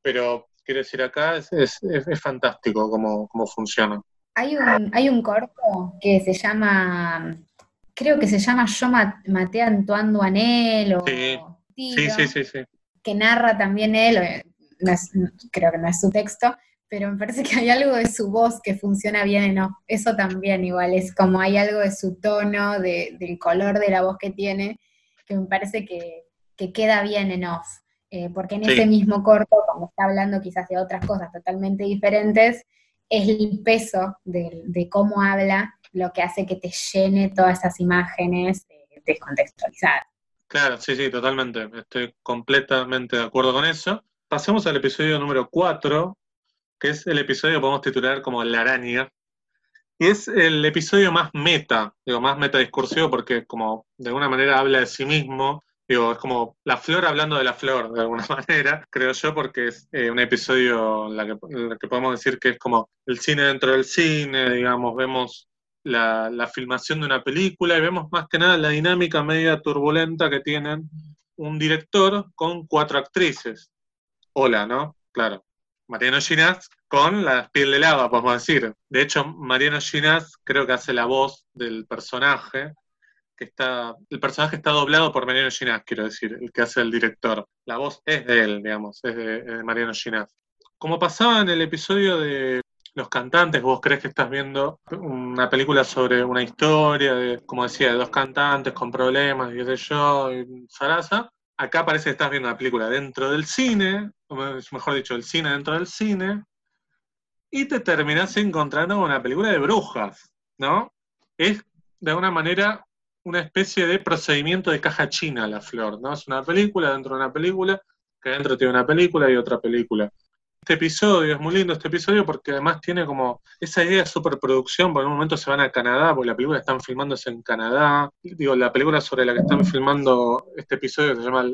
S1: pero quiero decir, acá es, es, es fantástico cómo, cómo funciona.
S2: Hay un, hay un corto que se llama, creo que se llama Yo maté a Antoine Duanel o
S1: sí. sí, sí, sí,
S2: que narra también él, eh, creo que no es su texto, pero me parece que hay algo de su voz que funciona bien en off. Eso también igual, es como hay algo de su tono, de, del color de la voz que tiene, que me parece que, que queda bien en off. Eh, porque en ese mismo corto, como está hablando quizás de otras cosas totalmente diferentes, es el peso de, cómo habla lo que hace que te llene todas esas imágenes descontextualizadas.
S1: Claro, sí, sí, totalmente. Estoy completamente de acuerdo con eso. Pasemos al episodio número 4, que es el episodio que podemos titular como La araña. Y es el episodio más meta, digo, más metadiscursivo porque como de alguna manera habla de sí mismo Digo, es como la flor hablando de la flor, de alguna manera, creo yo, porque es eh, un episodio en la, que, podemos decir que es como el cine dentro del cine, digamos, vemos la, filmación de una película y vemos más que nada la dinámica media turbulenta que tienen un director con cuatro actrices. Hola, ¿no? Claro. Mariano Ginás con la piel de lava, podemos decir. De hecho, Mariano Ginás creo que hace la voz del personaje está, el personaje está doblado por Mariano Ginás, quiero decir, el que hace el director. La voz es de él, digamos, es de, Mariano Ginás. Como pasaba en el episodio de los cantantes, vos crees que estás viendo una película sobre una historia de, como decía, de dos cantantes con problemas y qué sé yo, y Sarasa. Acá parece que estás viendo una película dentro del cine, mejor dicho, el cine dentro del cine, y te terminás encontrando una película de brujas, ¿no? Es de alguna manera una especie de procedimiento de caja china la flor, ¿no? Es una película dentro de una película, que dentro tiene una película y otra película. Este episodio es muy lindo, este episodio, porque además tiene como esa idea de superproducción, porque en un momento se van a Canadá, porque la película están filmándose en Canadá. Digo, la película sobre la que están filmando este episodio se llama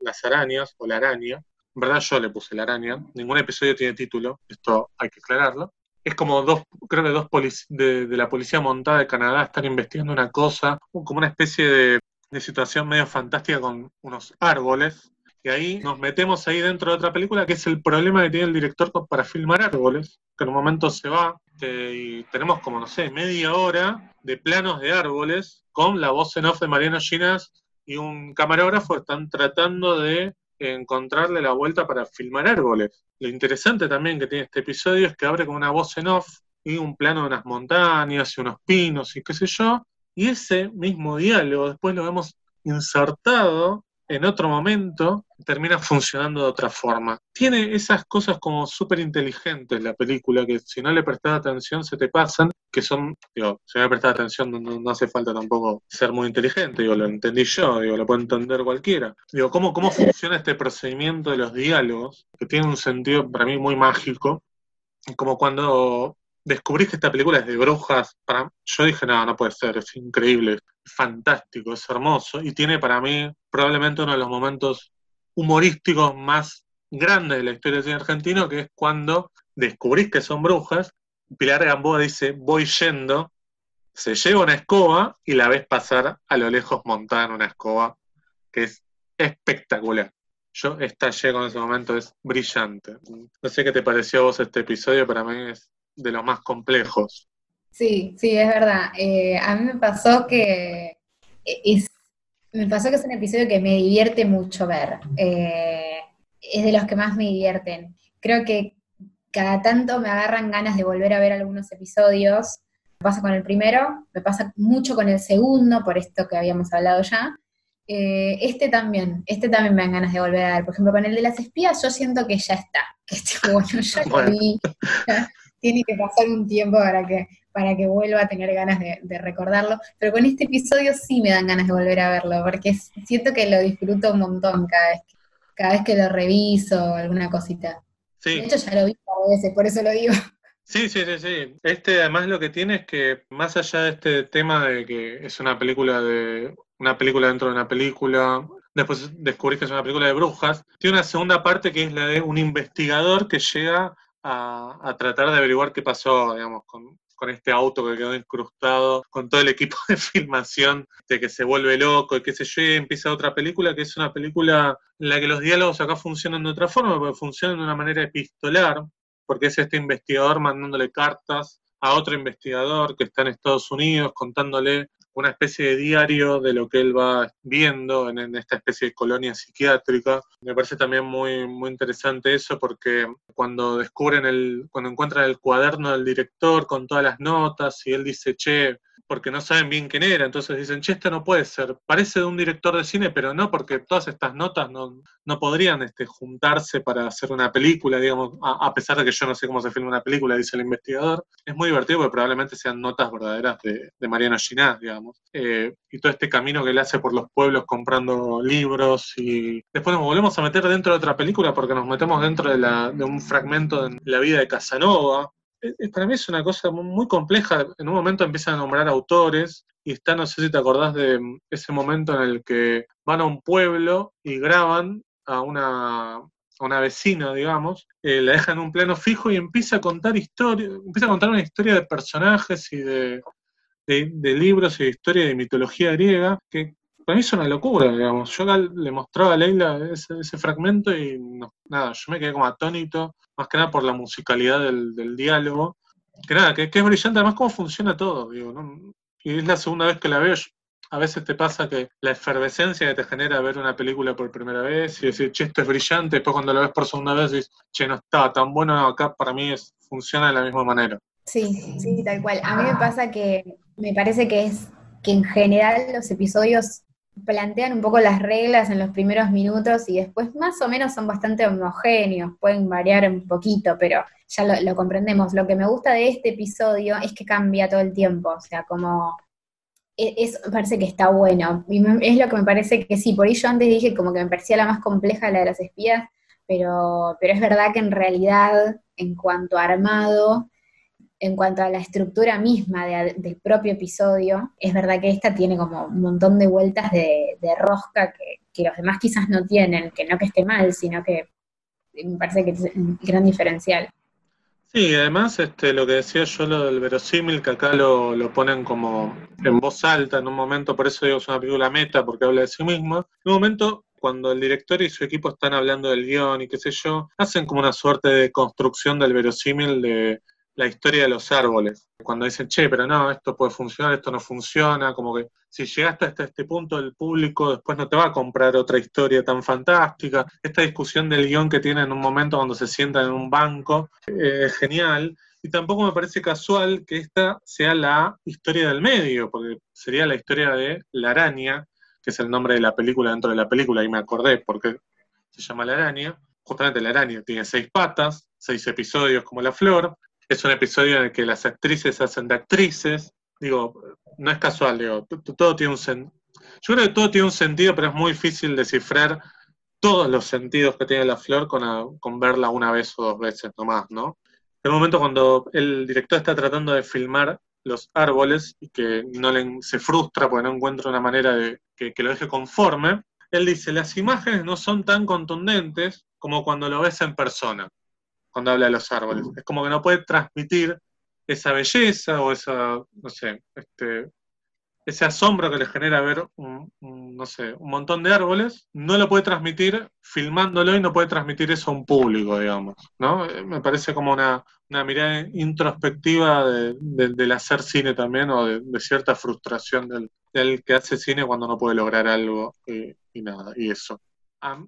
S1: Las arañas, o La araña, En verdad yo le puse la araña. Ningún episodio tiene título, esto hay que aclararlo. Es como dos, creo que dos de, de, la policía montada de Canadá están investigando una cosa, como una especie de, de situación medio fantástica con unos árboles. Y ahí nos metemos ahí dentro de otra película, que es el problema que tiene el director para filmar árboles, que en un momento se va y tenemos como, no sé, media hora de planos de árboles con la voz en off de Mariano Ginas y un camarógrafo están tratando de encontrarle la vuelta para filmar árboles. Lo interesante también que tiene este episodio es que abre con una voz en off y un plano de unas montañas y unos pinos y qué sé yo, y ese mismo diálogo después lo vemos insertado en otro momento termina funcionando de otra forma. Tiene esas cosas como súper inteligentes la película, que si no le prestas atención se te pasan, que son, digo, si no le prestas atención no, hace falta tampoco ser muy inteligente, digo, lo entendí yo, digo, lo puede entender cualquiera. Digo, ¿cómo, cómo funciona este procedimiento de los diálogos, que tiene un sentido para mí muy mágico, como cuando descubrís que esta película es de brujas, yo dije, no, no puede ser, es increíble, fantástico, es hermoso, y tiene para mí probablemente uno de los momentos humorísticos más grandes de la historia del cine argentino, que es cuando descubrís que son brujas, Pilar Gamboa dice, voy yendo, se lleva una escoba y la ves pasar a lo lejos montada en una escoba, que es espectacular. Yo estallé con ese momento, es brillante. No sé qué te pareció a vos este episodio, para mí es de los más complejos.
S2: Sí, sí, es verdad. Eh, a mí me pasó que es, me pasó que es un episodio que me divierte mucho ver. Eh, es de los que más me divierten. Creo que cada tanto me agarran ganas de volver a ver algunos episodios. Me pasa con el primero, me pasa mucho con el segundo, por esto que habíamos hablado ya. Eh, este también, este también me dan ganas de volver a ver. Por ejemplo, con el de las espías, yo siento que ya está, que este, bueno, ya lo vi, tiene que pasar un tiempo para que, para que vuelva a tener ganas de, recordarlo. Pero con este episodio sí me dan ganas de volver a verlo, porque siento que lo disfruto un montón cada vez, cada vez que lo reviso, alguna cosita. De hecho ya lo vi varias veces, por eso lo digo.
S1: Sí, sí, sí, sí. Este además lo que tiene es que más allá de este tema de que es una película de una película dentro de una película, después descubrís que es una película de brujas, tiene una segunda parte que es la de un investigador que llega a, tratar de averiguar qué pasó, digamos, con, este auto que quedó incrustado, con todo el equipo de filmación, de que se vuelve loco y qué sé yo, y empieza otra película que es una película en la que los diálogos acá funcionan de otra forma, porque funcionan de una manera epistolar, porque es este investigador mandándole cartas a otro investigador que está en Estados Unidos contándole una especie de diario de lo que él va viendo en, esta especie de colonia psiquiátrica. Me parece también muy, muy interesante eso porque cuando descubren el, cuando encuentran el cuaderno del director con todas las notas y él dice, che, porque no saben bien quién era, entonces dicen, che, esto no puede ser, parece de un director de cine, pero no, porque todas estas notas no, no podrían este, juntarse para hacer una película, digamos, a, pesar de que yo no sé cómo se filma una película, dice el investigador. Es muy divertido porque probablemente sean notas verdaderas de, Mariano Ginás, digamos. Eh, y todo este camino que él hace por los pueblos comprando libros y después nos volvemos a meter dentro de otra película porque nos metemos dentro de, de un fragmento de la vida de Casanova, para mí es una cosa muy compleja. En un momento empiezan a nombrar autores y está, no sé si te acordás de mm, ese momento en el que van a un pueblo y graban a una, una vecina, digamos, eh, la dejan en un plano fijo y empieza a contar historia, empieza a contar una historia de personajes y de, de, libros y de historia de mitología griega que para mí es una locura, digamos. Yo le mostraba a Leila ese, ese fragmento y nada, yo me quedé como atónito más que nada por la musicalidad del, diálogo. Que nada, que, es brillante, además cómo funciona todo, digo, Y es la segunda vez que la veo. A veces te pasa que la efervescencia que te genera ver una película por primera vez y decir, che, esto es brillante, después cuando la ves por segunda vez dices, che, no está tan bueno, acá para mí es, funciona de la misma manera.
S2: Sí, sí, tal cual. A mí me pasa que me parece que es que en general los episodios plantean un poco las reglas en los primeros minutos y después más o menos son bastante homogéneos, pueden variar un poquito, pero ya lo, comprendemos. Lo que me gusta de este episodio es que cambia todo el tiempo, o sea, como e, eso parece que está bueno. Y es lo que me parece que sí, por ello antes dije como que me parecía la más compleja la de las espías, pero, pero es verdad que en realidad, en cuanto a armado, en cuanto a la estructura misma del propio episodio, es verdad que esta tiene como un montón de vueltas de, rosca que, los demás quizás no tienen, que no que esté mal, sino que me parece que es un gran diferencial.
S1: Sí, además este, lo que decía yo, lo del verosímil, que acá lo, ponen como en voz alta en un momento, por eso digo es una película meta, porque habla de sí mismo. En un momento, cuando el director y su equipo están hablando del guion y qué sé yo, hacen como una suerte de construcción del verosímil de la historia de los árboles. Cuando dicen, che, pero no, esto puede funcionar, esto no funciona, como que si llegaste hasta este punto el público después no te va a comprar otra historia tan fantástica. Esta discusión del guion que tiene en un momento cuando se sientan en un banco eh, es genial. Y tampoco me parece casual que esta sea la historia del medio, porque sería la historia de La Araña, que es el nombre de la película dentro de la película, y me acordé porque se llama La Araña. Justamente La Araña tiene seis patas, seis episodios como La Flor, es un episodio en el que las actrices hacen de actrices. Digo, no es casual, digo, todo tiene un sentido. Yo creo que todo tiene un sentido, pero es muy difícil descifrar todos los sentidos que tiene la flor con, con verla una vez o dos veces nomás, ¿no? En un momento cuando el director está tratando de filmar los árboles y que no le, se frustra porque no encuentra una manera de que lo deje conforme, él dice, las imágenes no son tan contundentes como cuando lo ves en persona cuando habla de los árboles. Es como que no puede transmitir esa belleza o esa, no sé, este, ese asombro que le genera ver un, no sé, un montón de árboles, no lo puede transmitir filmándolo y no puede transmitir eso a un público, digamos, ¿no? Eh, me parece como una, mirada introspectiva del hacer cine también o de, cierta frustración del, que hace cine cuando no puede lograr algo y nada, y eso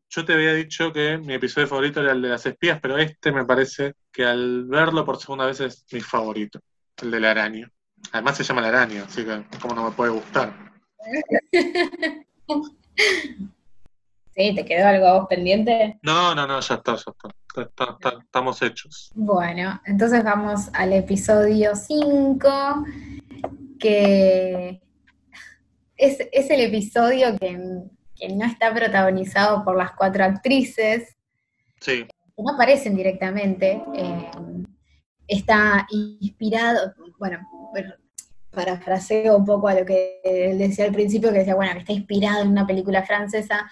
S1: yo te había dicho que mi episodio favorito era el de las espías, pero este me parece que al verlo por segunda vez es mi favorito, el de la araña. Además se llama la araña, así que como no me puede gustar.
S2: ¿Sí? ¿Te quedó algo pendiente?
S1: No, no, no, ya está, ya está. estamos hechos.
S2: Bueno, entonces vamos al episodio 5, que es, es el episodio que que no está protagonizado por las cuatro actrices,
S1: que
S2: no aparecen directamente. Eh, está inspirado, bueno, parafraseo un poco a lo que él decía al principio, que decía, bueno, que está inspirado en una película francesa,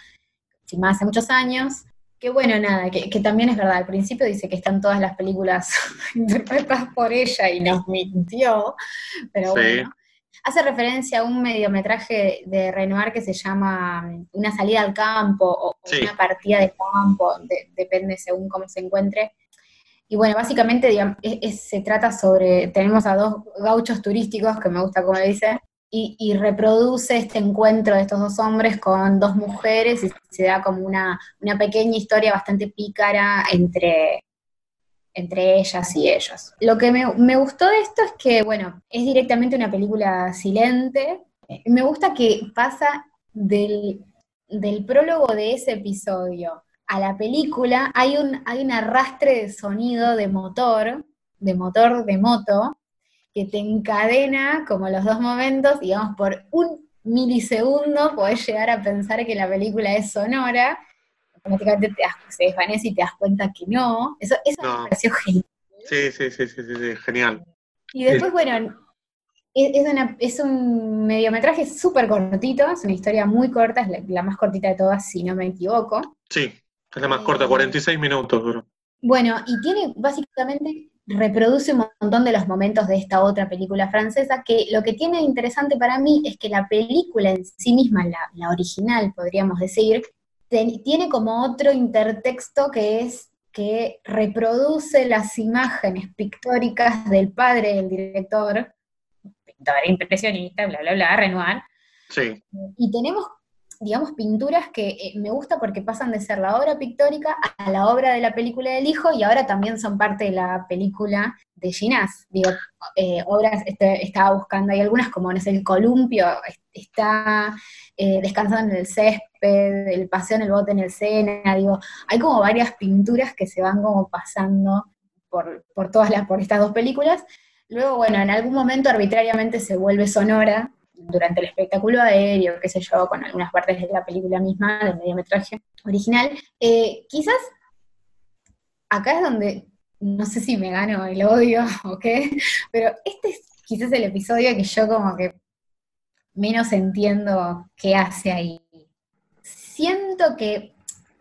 S2: más hace muchos años, que bueno, nada, que, también es verdad, al principio dice que están todas las películas interpretadas por ella y nos mintió, pero bueno, hace referencia a un mediometraje de Renoir que se llama mm, Una salida al campo o una partida de campo, depende según cómo se encuentre. Y bueno, básicamente digamos, se trata sobre, tenemos a dos gauchos turísticos, que me gusta como dice, y, y, reproduce este encuentro de estos dos hombres con dos mujeres y se da como una, una pequeña historia bastante pícara entre, entre ellas y ellos. Lo que me, gustó de esto es que, bueno, es directamente una película silente. Me gusta que pasa del, prólogo de ese episodio a la película, hay un, hay un arrastre de sonido de motor, de motor de moto, que te encadena como los dos momentos, digamos, por un milisegundo podés llegar a pensar que la película es sonora, automáticamente te se desvanece y te das cuenta que no. Eso, eso me pareció genial.
S1: Sí, sí, sí, sí, sí, genial.
S2: Y después, bueno, es, un mediometraje súper cortito, es una historia muy corta, es la, más cortita de todas, si no me equivoco.
S1: Sí, es la más corta, 46 eh, minutos bro.
S2: Bueno, y tiene básicamente reproduce un montón de los momentos de esta otra película francesa, que lo que tiene interesante para mí es que la película en sí misma, la, la original, podríamos decir, tiene como otro intertexto que es que reproduce las imágenes pictóricas del padre del director, pintor impresionista, bla, bla, bla, Renoir.
S1: Sí.
S2: Y tenemos, digamos, pinturas que eh, me gusta porque pasan de ser la obra pictórica a la obra de la película del hijo y ahora también son parte de la película de Ginás. Digo, eh, obras, este, estaba buscando, hay algunas como, no sé, el columpio, está eh, descansando en el césped, el paseo en el bote en el Sena, digo, hay como varias pinturas que se van como pasando por, todas las, por estas dos películas. Luego, bueno, en algún momento arbitrariamente se vuelve sonora durante el espectáculo aéreo, qué sé yo, con algunas partes de la película misma, del mediometraje original. Eh, quizás acá es donde no sé si me gano el odio o qué, pero este es quizás el episodio que yo como que menos entiendo qué hace ahí. Siento que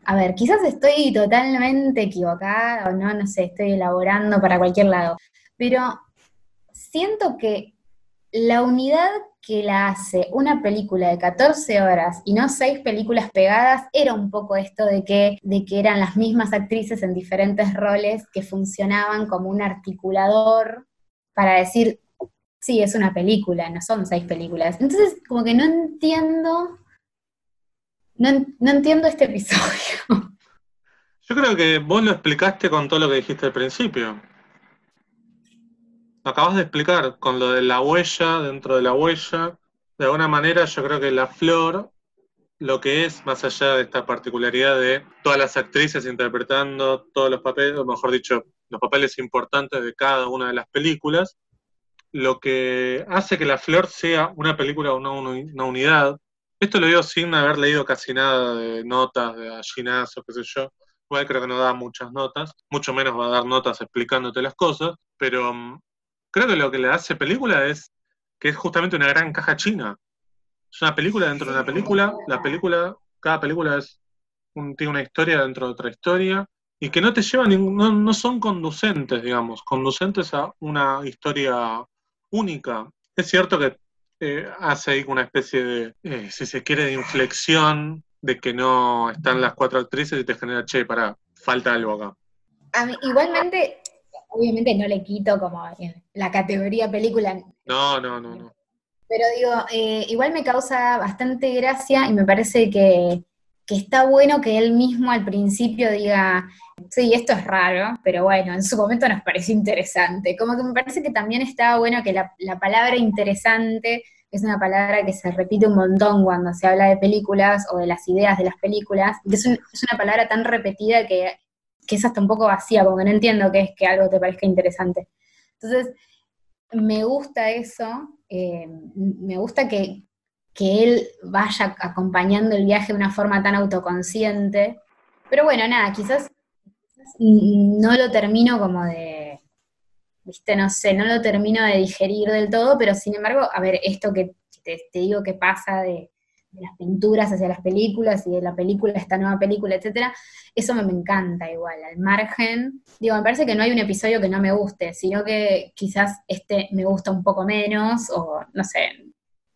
S2: A ver, quizás estoy totalmente equivocada o no, no sé, estoy elaborando para cualquier lado, pero siento que la unidad que la hace una película de 14 horas y no seis películas pegadas era un poco esto de que, de que eran las mismas actrices en diferentes roles que funcionaban como un articulador para decir, sí, es una película, no son seis películas. Entonces, como que no entiendo, no, no entiendo este episodio.
S1: Yo creo que vos lo explicaste con todo lo que dijiste al principio. Acabas de explicar con lo de la huella dentro de la huella. De alguna manera yo creo que la flor, lo que es, más allá de esta particularidad de todas las actrices interpretando todos los papeles, o mejor dicho, los papeles importantes de cada una de las películas, lo que hace que La Flor sea una película o una, una unidad. Esto lo digo sin haber leído casi nada de notas de o qué sé yo. Igual creo que no da muchas notas, mucho menos va a dar notas explicándote las cosas, pero mm, creo que lo que le hace película es que es justamente una gran caja china. Es una película dentro de una película, la película, cada película es tiene una historia dentro de otra historia, y que no te llevan, no, no son conducentes, digamos, conducentes a una historia única. Es cierto que eh, hace ahí una especie de, eh, si se quiere, de inflexión de que no están las cuatro actrices y te genera, che, para, falta algo acá.
S2: igualmente, obviamente no le quito como la categoría película.
S1: No, no, no, no.
S2: Pero digo, eh, igual me causa bastante gracia y me parece que, que está bueno que él mismo al principio diga, sí, esto es raro, pero bueno, en su momento nos pareció interesante. Como que me parece que también está bueno que la, palabra interesante es una palabra que se repite un montón cuando se habla de películas o de las ideas de las películas, es, es una palabra tan repetida que que es hasta un poco vacía, porque no entiendo que es que algo te parezca interesante. Entonces, me gusta eso, eh, me gusta que, él vaya acompañando el viaje de una forma tan autoconsciente, pero bueno, nada, quizás no lo termino como de, viste, no sé, no lo termino de digerir del todo, pero sin embargo, a ver, esto que te digo que pasa de, de las pinturas hacia las películas y de la película esta nueva película, etcétera, eso me, encanta igual, al margen. Digo, me parece que no hay un episodio que no me guste, sino que quizás este me gusta un poco menos, o no sé,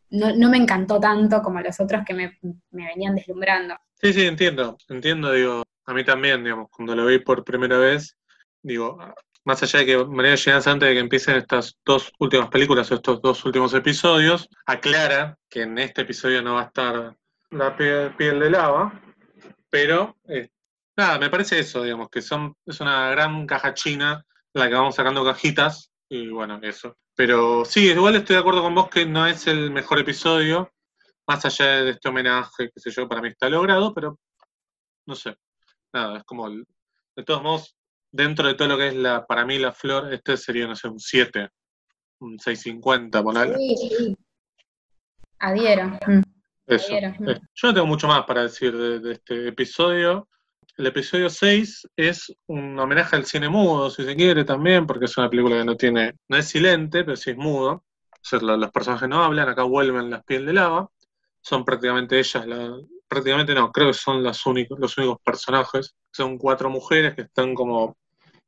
S2: no, me encantó tanto como los otros que me, me venían deslumbrando.
S1: Sí, sí, entiendo, entiendo, digo, a mí también, digamos, cuando lo vi por primera vez, digo, más allá de que María Llenas, antes de que empiecen estas dos últimas películas o estos dos últimos episodios, aclara que en este episodio no va a estar la piel de lava, pero eh, nada, me parece eso, digamos, que son, es una gran caja china la que vamos sacando cajitas, y bueno, eso. Pero sí, igual estoy de acuerdo con vos que no es el mejor episodio, más allá de este homenaje, que sé yo, para mí está logrado, pero no sé, nada, es como, de todos modos, dentro de todo lo que es la, para mí la flor, este sería, no sé, un 7, un 650, ponerle. Sí, sí.
S2: Adhiero.
S1: Mm. Eso. Mm. Eh, yo no tengo mucho más para decir de, este episodio. El episodio 6 es un homenaje al cine mudo, si se quiere también, porque es una película que no tiene, no es silente, pero sí es mudo. O sea, los, personajes no hablan, acá vuelven las piel de lava. Son prácticamente ellas, la, prácticamente no, creo que son las únicos, los únicos personajes. Son cuatro mujeres que están como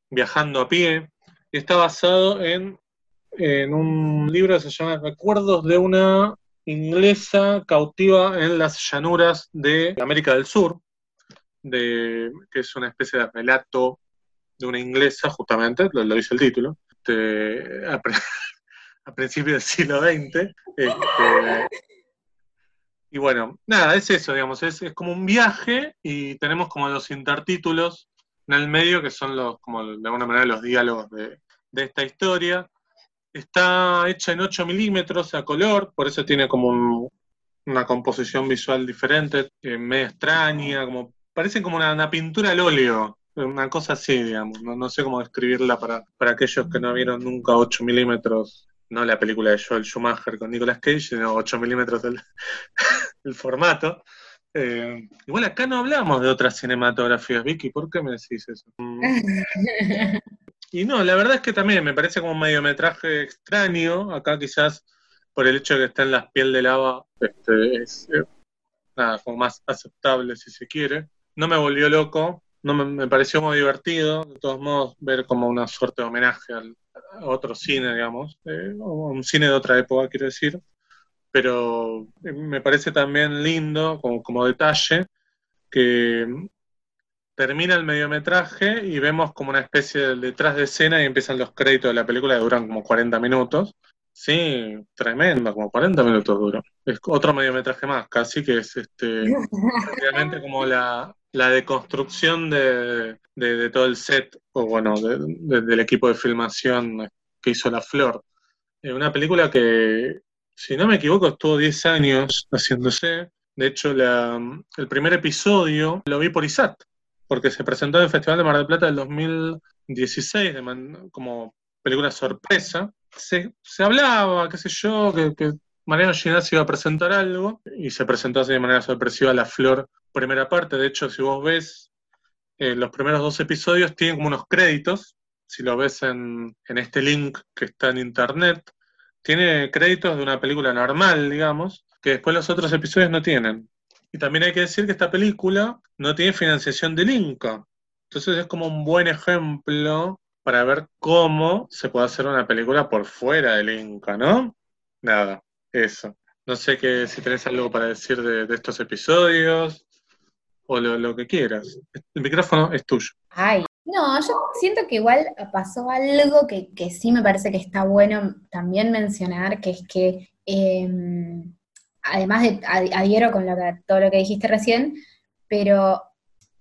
S1: viajando a pie, y está basado en, en un libro que se llama Recuerdos de una inglesa cautiva en las llanuras de América del Sur, que es una especie de relato de una inglesa, justamente, lo, dice el título, este, a, principios del siglo XX. Este, y bueno, nada, es eso, digamos, es, es, como un viaje y tenemos como los intertítulos en el medio, que son los, como de alguna manera los diálogos de, esta historia. Está hecha en 8 milímetros a color, por eso tiene como una composición visual diferente, eh, extraña, como parece como una, pintura al óleo, una cosa así, digamos. No, sé cómo describirla para, para aquellos que no vieron nunca 8 milímetros, no la película de Joel Schumacher con Nicolas Cage, sino 8 milímetros el formato. Eh, igual acá no hablamos de otras cinematografías, Vicky, ¿por qué me decís eso? Y no, la verdad es que también me parece como un mediometraje extraño, acá quizás por el hecho de que está en las piel de lava, este, es eh, nada, como más aceptable si se quiere. no me volvió loco, no me, pareció muy divertido, de todos modos, ver como una suerte de homenaje al, a otro cine, digamos, eh, o un cine de otra época, quiero decir, pero eh, me parece también lindo, como, como detalle, que termina el mediometraje y vemos como una especie de detrás de escena y empiezan los créditos de la película que duran como 40 minutos. Sí, tremendo, como 40 minutos duro. Es otro mediometraje más, casi que es este realmente como la, la deconstrucción de, de, todo el set, o bueno, del equipo de filmación que hizo La Flor. Es una película que, si no me equivoco, estuvo 10 años haciéndose. De hecho, el primer episodio lo vi por ISAT, porque se presentó en el Festival de Mar del Plata del 2016 como película sorpresa. Se, se, hablaba, qué sé yo, que, que Mariano Ginás iba a presentar algo y se presentó así de manera sorpresiva La Flor, primera parte. De hecho, si vos ves eh, los primeros dos episodios, tienen como unos créditos. Si lo ves en, en este link que está en internet, tiene créditos de una película normal, digamos, que después los otros episodios no tienen. Y también hay que decir que esta película no tiene financiación del Inca. Entonces es como un buen ejemplo para ver cómo se puede hacer una película por fuera del Inca, ¿no? Nada, eso. No sé que, si tenés algo para decir de, estos episodios o lo, que quieras. El micrófono es tuyo.
S2: Ay, no, yo siento que igual pasó algo que, que sí me parece que está bueno también mencionar, que es que em, además de, adhiero con todo lo que dijiste recién, pero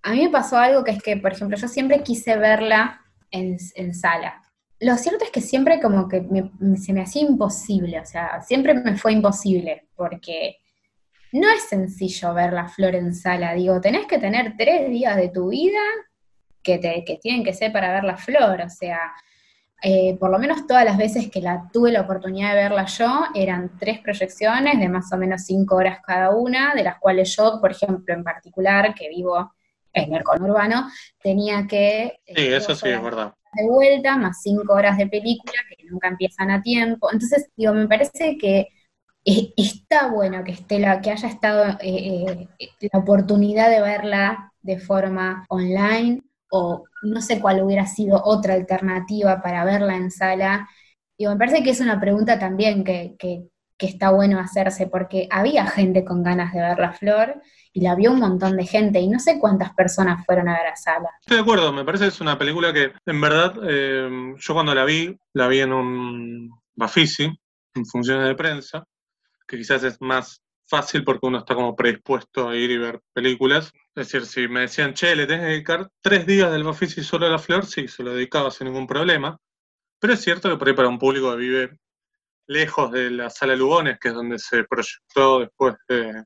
S2: a mí me pasó algo que es que, por ejemplo, yo siempre quise verla en, sala. Lo cierto es que siempre como que se me hacía imposible, o sea, siempre me fue imposible, porque no es sencillo ver la flor en sala. Digo, tenés que tener tres días de tu vida que, te, que tienen que ser para ver la flor, o sea, eh, por lo menos todas las veces que la tuve la oportunidad de verla yo, eran tres proyecciones de más o menos cinco horas cada una, de las cuales yo, por ejemplo, en particular, que vivo en el conurbano, tenía que...
S1: Eh, sí, eso sí es verdad.
S2: De vuelta, más cinco horas de película que nunca empiezan a tiempo. Entonces, digo, me parece que está bueno que esté la, que haya estado eh, la oportunidad de verla de forma online o no sé cuál hubiera sido otra alternativa para verla en sala. Y me parece que es una pregunta también que, está bueno hacerse, porque había gente con ganas de ver la flor y la vio un montón de gente y no sé cuántas personas fueron a ver a sala.
S1: Estoy de acuerdo, me parece que es una película que en verdad eh, yo cuando la vi, la vi en un Bafisi, en funciones de prensa, que quizás es más fácil porque uno está como predispuesto a ir y ver películas. Es decir, si me decían, che, le tenés que dedicar tres días del y solo a la flor, sí, se lo dedicaba sin ningún problema. Pero es cierto que por ahí para un público que vive lejos de la sala Lugones, que es donde se proyectó después de,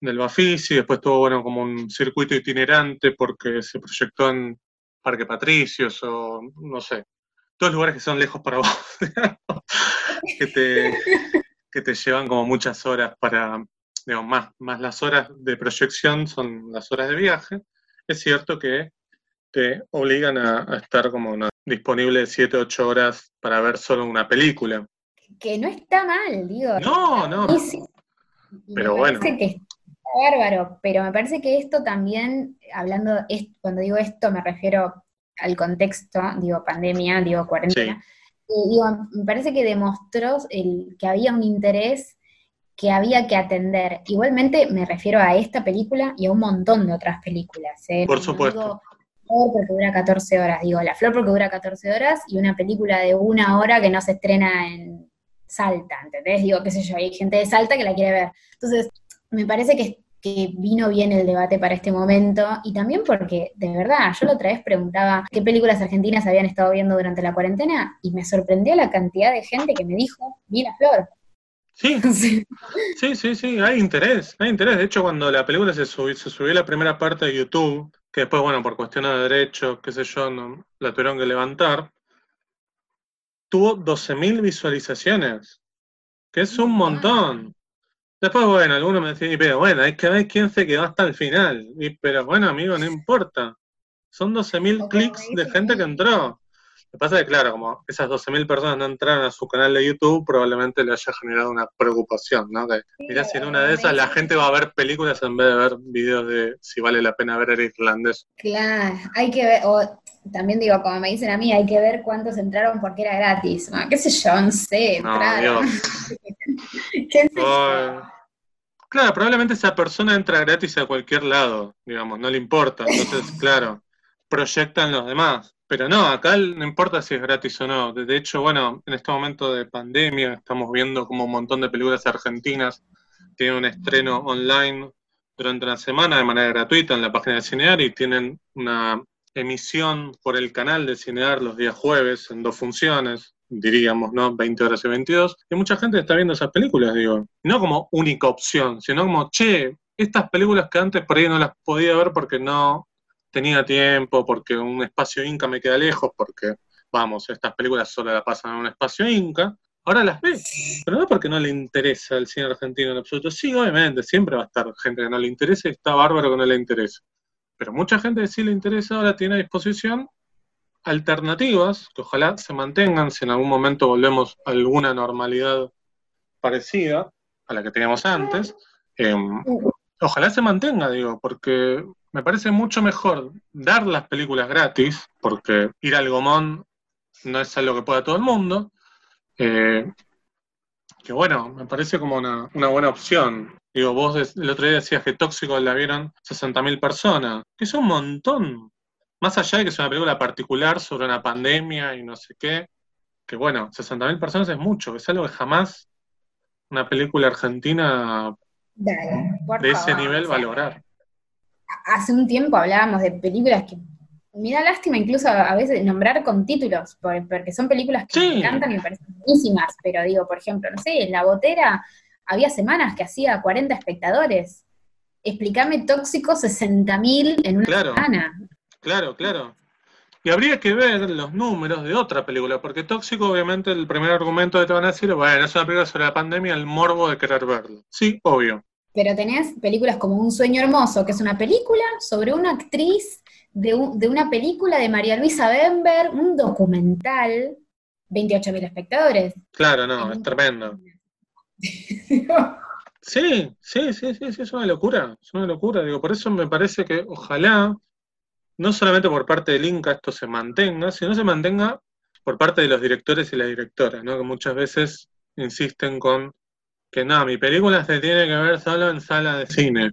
S1: del Bafisi, después tuvo bueno como un circuito itinerante porque se proyectó en Parque Patricios o no sé, todos lugares que son lejos para vos, que te, que te llevan como muchas horas para, digamos, más, más las horas de proyección son las horas de viaje, es cierto que te obligan a, estar como disponible 7, 8 horas para ver solo una película.
S2: Que no está mal, digo.
S1: No, no. pero bueno.
S2: Que está bárbaro, pero me parece que esto también, hablando, cuando digo esto me refiero al contexto, digo pandemia, digo cuarentena, me parece que demostró el, que había un interés que había que atender. Igualmente me refiero a esta película y a un montón de otras películas. ¿eh?
S1: Por supuesto.
S2: Digo, Flor porque dura 14 horas, digo, La Flor porque dura 14 horas y una película de una hora que no se estrena en Salta, ¿entendés? Digo, qué sé yo, hay gente de Salta que la quiere ver. Entonces, me parece que que vino bien el debate para este momento y también porque, de verdad, yo la otra vez preguntaba qué películas argentinas habían estado viendo durante la cuarentena y me sorprendió la cantidad de gente que me dijo, vi la flor.
S1: Sí, sí, sí, sí, hay interés, hay interés. De hecho, cuando la película se subió, se subió la primera parte de YouTube, que después, bueno, por cuestiones de derechos, qué sé yo, no, la tuvieron que levantar, tuvo 12.000 visualizaciones, que es un montón. Después, bueno, algunos me decían, pero bueno, hay que ver quién se quedó hasta el final. Y, pero bueno, amigo, no importa. Son 12.000 clics de gente que entró. Lo que pasa es que, claro, como esas 12.000 personas no entraron a su canal de YouTube, probablemente le haya generado una preocupación, ¿no? Que, mirá, si en una de esas la gente va a ver películas en vez de ver videos de si vale la pena ver el irlandés.
S2: Claro, hay que ver, o también digo, como me dicen a mí, hay que ver cuántos entraron porque era gratis. Bueno, ¿Qué sé yo? No sé,
S1: No,
S2: entraron.
S1: Dios.
S2: ¿Qué sé yo?
S1: Claro, probablemente esa persona entra gratis a cualquier lado, digamos, no le importa. Entonces, claro, proyectan los demás. Pero no, acá no importa si es gratis o no. De hecho, bueno, en este momento de pandemia estamos viendo como un montón de películas argentinas tienen un estreno online durante una semana de manera gratuita en la página de Cinear y tienen una emisión por el canal de Cinear los días jueves en dos funciones, diríamos, ¿no? 20 horas y 22. Y mucha gente está viendo esas películas, digo. No como única opción, sino como, che, estas películas que antes por ahí no las podía ver porque no tenía tiempo, porque un espacio Inca me queda lejos, porque, vamos, estas películas solo la pasan en un espacio Inca. Ahora las ve, pero no porque no le interesa el cine argentino en absoluto. Sí, obviamente, siempre va a estar gente que no le interesa y está bárbaro que no le interese. Pero mucha gente que sí le interesa ahora tiene a disposición alternativas que ojalá se mantengan si en algún momento volvemos a alguna normalidad parecida a la que teníamos antes. Eh, ojalá se mantenga, digo, porque me parece mucho mejor dar las películas gratis, porque ir al Gomón no es algo que pueda todo el mundo. eh, que bueno, me parece como una, una buena opción. Digo, vos el otro día decías que Tóxico la vieron 60.000 personas, que es un montón. Más allá de que es una película particular sobre una pandemia y no sé qué, que bueno, 60.000 personas es mucho, es algo que jamás una película argentina
S2: Dale,
S1: de ese
S2: favor,
S1: nivel
S2: o
S1: va a
S2: sea,
S1: lograr.
S2: Hace un tiempo hablábamos de películas que me da lástima incluso a veces nombrar con títulos, por- porque son películas que
S1: Sí.
S2: me encantan y me parecen buenísimas, pero digo, por ejemplo, no sé, en La Botera había semanas que hacía 40 espectadores. Explícame Tóxico 60.000 en una
S1: Claro.
S2: semana.
S1: Claro, claro. Y habría que ver los números de otra película, porque Tóxico, obviamente, el primer argumento que te van a decir, bueno, es una película sobre la pandemia, el morbo de querer verlo. Sí, obvio.
S2: Pero tenés películas como Un sueño hermoso, que es una película sobre una actriz de, un- de una película de María Luisa Bember, un documental, 28.000 espectadores.
S1: Claro, no, es tremendo. Sí, sí, sí, sí, sí, es una locura, es una locura. Digo, por eso me parece que ojalá, no solamente por parte del Inca esto se mantenga, sino se mantenga por parte de los directores y las directoras, ¿no? Que muchas veces insisten con que no, mi película se tiene que ver solo en sala de cine.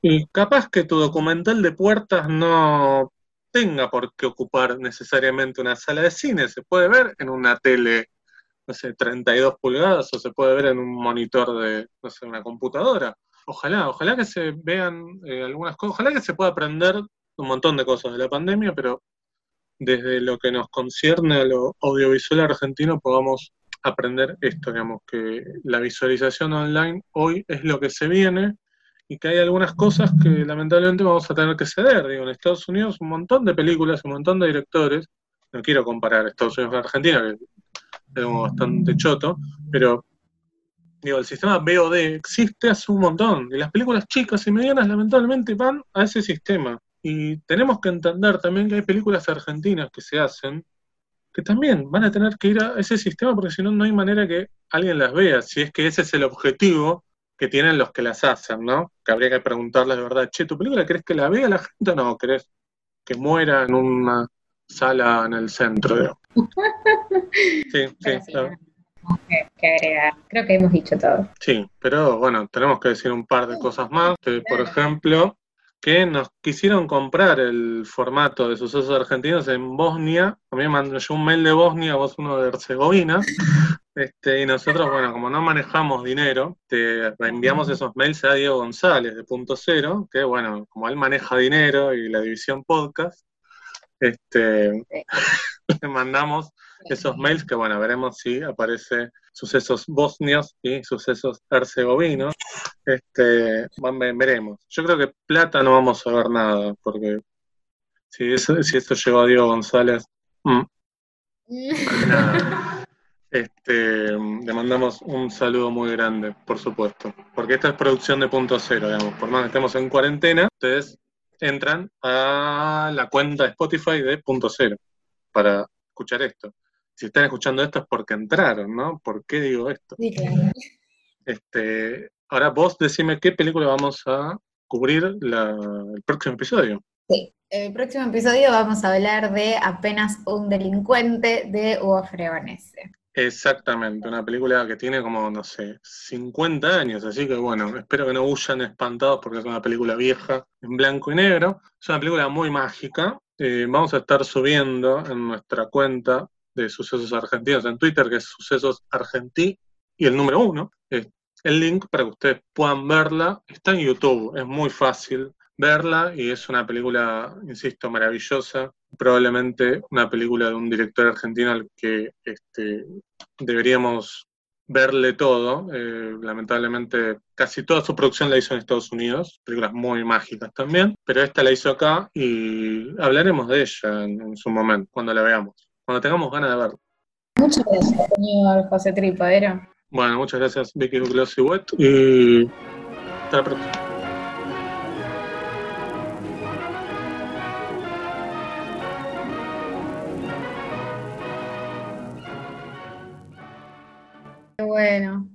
S1: Y capaz que tu documental de puertas no tenga por qué ocupar necesariamente una sala de cine, se puede ver en una tele no sé, 32 pulgadas o se puede ver en un monitor de, no sé, una computadora. Ojalá, ojalá que se vean eh, algunas cosas, ojalá que se pueda aprender un montón de cosas de la pandemia, pero desde lo que nos concierne a lo audiovisual argentino podamos aprender esto, digamos, que la visualización online hoy es lo que se viene y que hay algunas cosas que lamentablemente vamos a tener que ceder. Digo, en Estados Unidos un montón de películas, un montón de directores, no quiero comparar Estados Unidos con Argentina, que como bastante choto, pero digo, el sistema VOD existe hace un montón, y las películas chicas y medianas lamentablemente van a ese sistema. Y tenemos que entender también que hay películas argentinas que se hacen que también van a tener que ir a ese sistema porque si no, no hay manera que alguien las vea, si es que ese es el objetivo que tienen los que las hacen, ¿no? Que habría que preguntarles de verdad, che, ¿tu película crees que la vea la gente o no? ¿Crees que muera en una sala en el centro? Sí, sí,
S2: sí, que, que agregar. Creo que hemos dicho todo.
S1: Sí, pero bueno, tenemos que decir un par de cosas más. que, por ejemplo, que nos quisieron comprar el formato de sucesos argentinos en Bosnia. A mí me mandó yo un mail de Bosnia, vos uno de Herzegovina. Este, y nosotros, bueno, como no manejamos dinero, te enviamos esos mails a Diego González de Punto Cero, que bueno, como él maneja dinero y la división podcast, este, le mandamos esos mails que bueno, veremos si aparece sucesos bosnios y sucesos herzegovinos. Este, veremos. Yo creo que plata no vamos a ver nada, porque si eso, si eso llegó a Diego González, mm, nada. Este, le mandamos un saludo muy grande, por supuesto. Porque esta es producción de punto cero, digamos. Por más que estemos en cuarentena, ustedes entran a la cuenta de Spotify de punto cero para escuchar esto. Si están escuchando esto es porque entraron, ¿no? ¿Por qué digo esto?
S2: Sí, claro.
S1: Este, ahora vos decime qué película vamos a cubrir el próximo episodio.
S2: Sí, el próximo episodio vamos a hablar de Apenas un delincuente de Hugo Fregonese.
S1: Exactamente, una película que tiene como, no sé, 50 años, así que bueno, espero que no huyan espantados porque es una película vieja, en blanco y negro. Es una película muy mágica. Eh, vamos a estar subiendo en nuestra cuenta de Sucesos Argentinos en Twitter, que es Sucesos Argentí, y el número uno, el link para que ustedes puedan verla. Está en YouTube, es muy fácil verla y es una película, insisto, maravillosa. Probablemente una película de un director argentino al que este, deberíamos verle todo. Eh, lamentablemente, casi toda su producción la hizo en Estados Unidos, películas muy mágicas también, pero esta la hizo acá y hablaremos de ella en, su momento, cuando la veamos, cuando tengamos ganas de verla.
S2: Muchas gracias, señor José Tripadero.
S1: Bueno, muchas gracias, Vicky Glossy Wet, y hasta la próxima.
S2: bueno.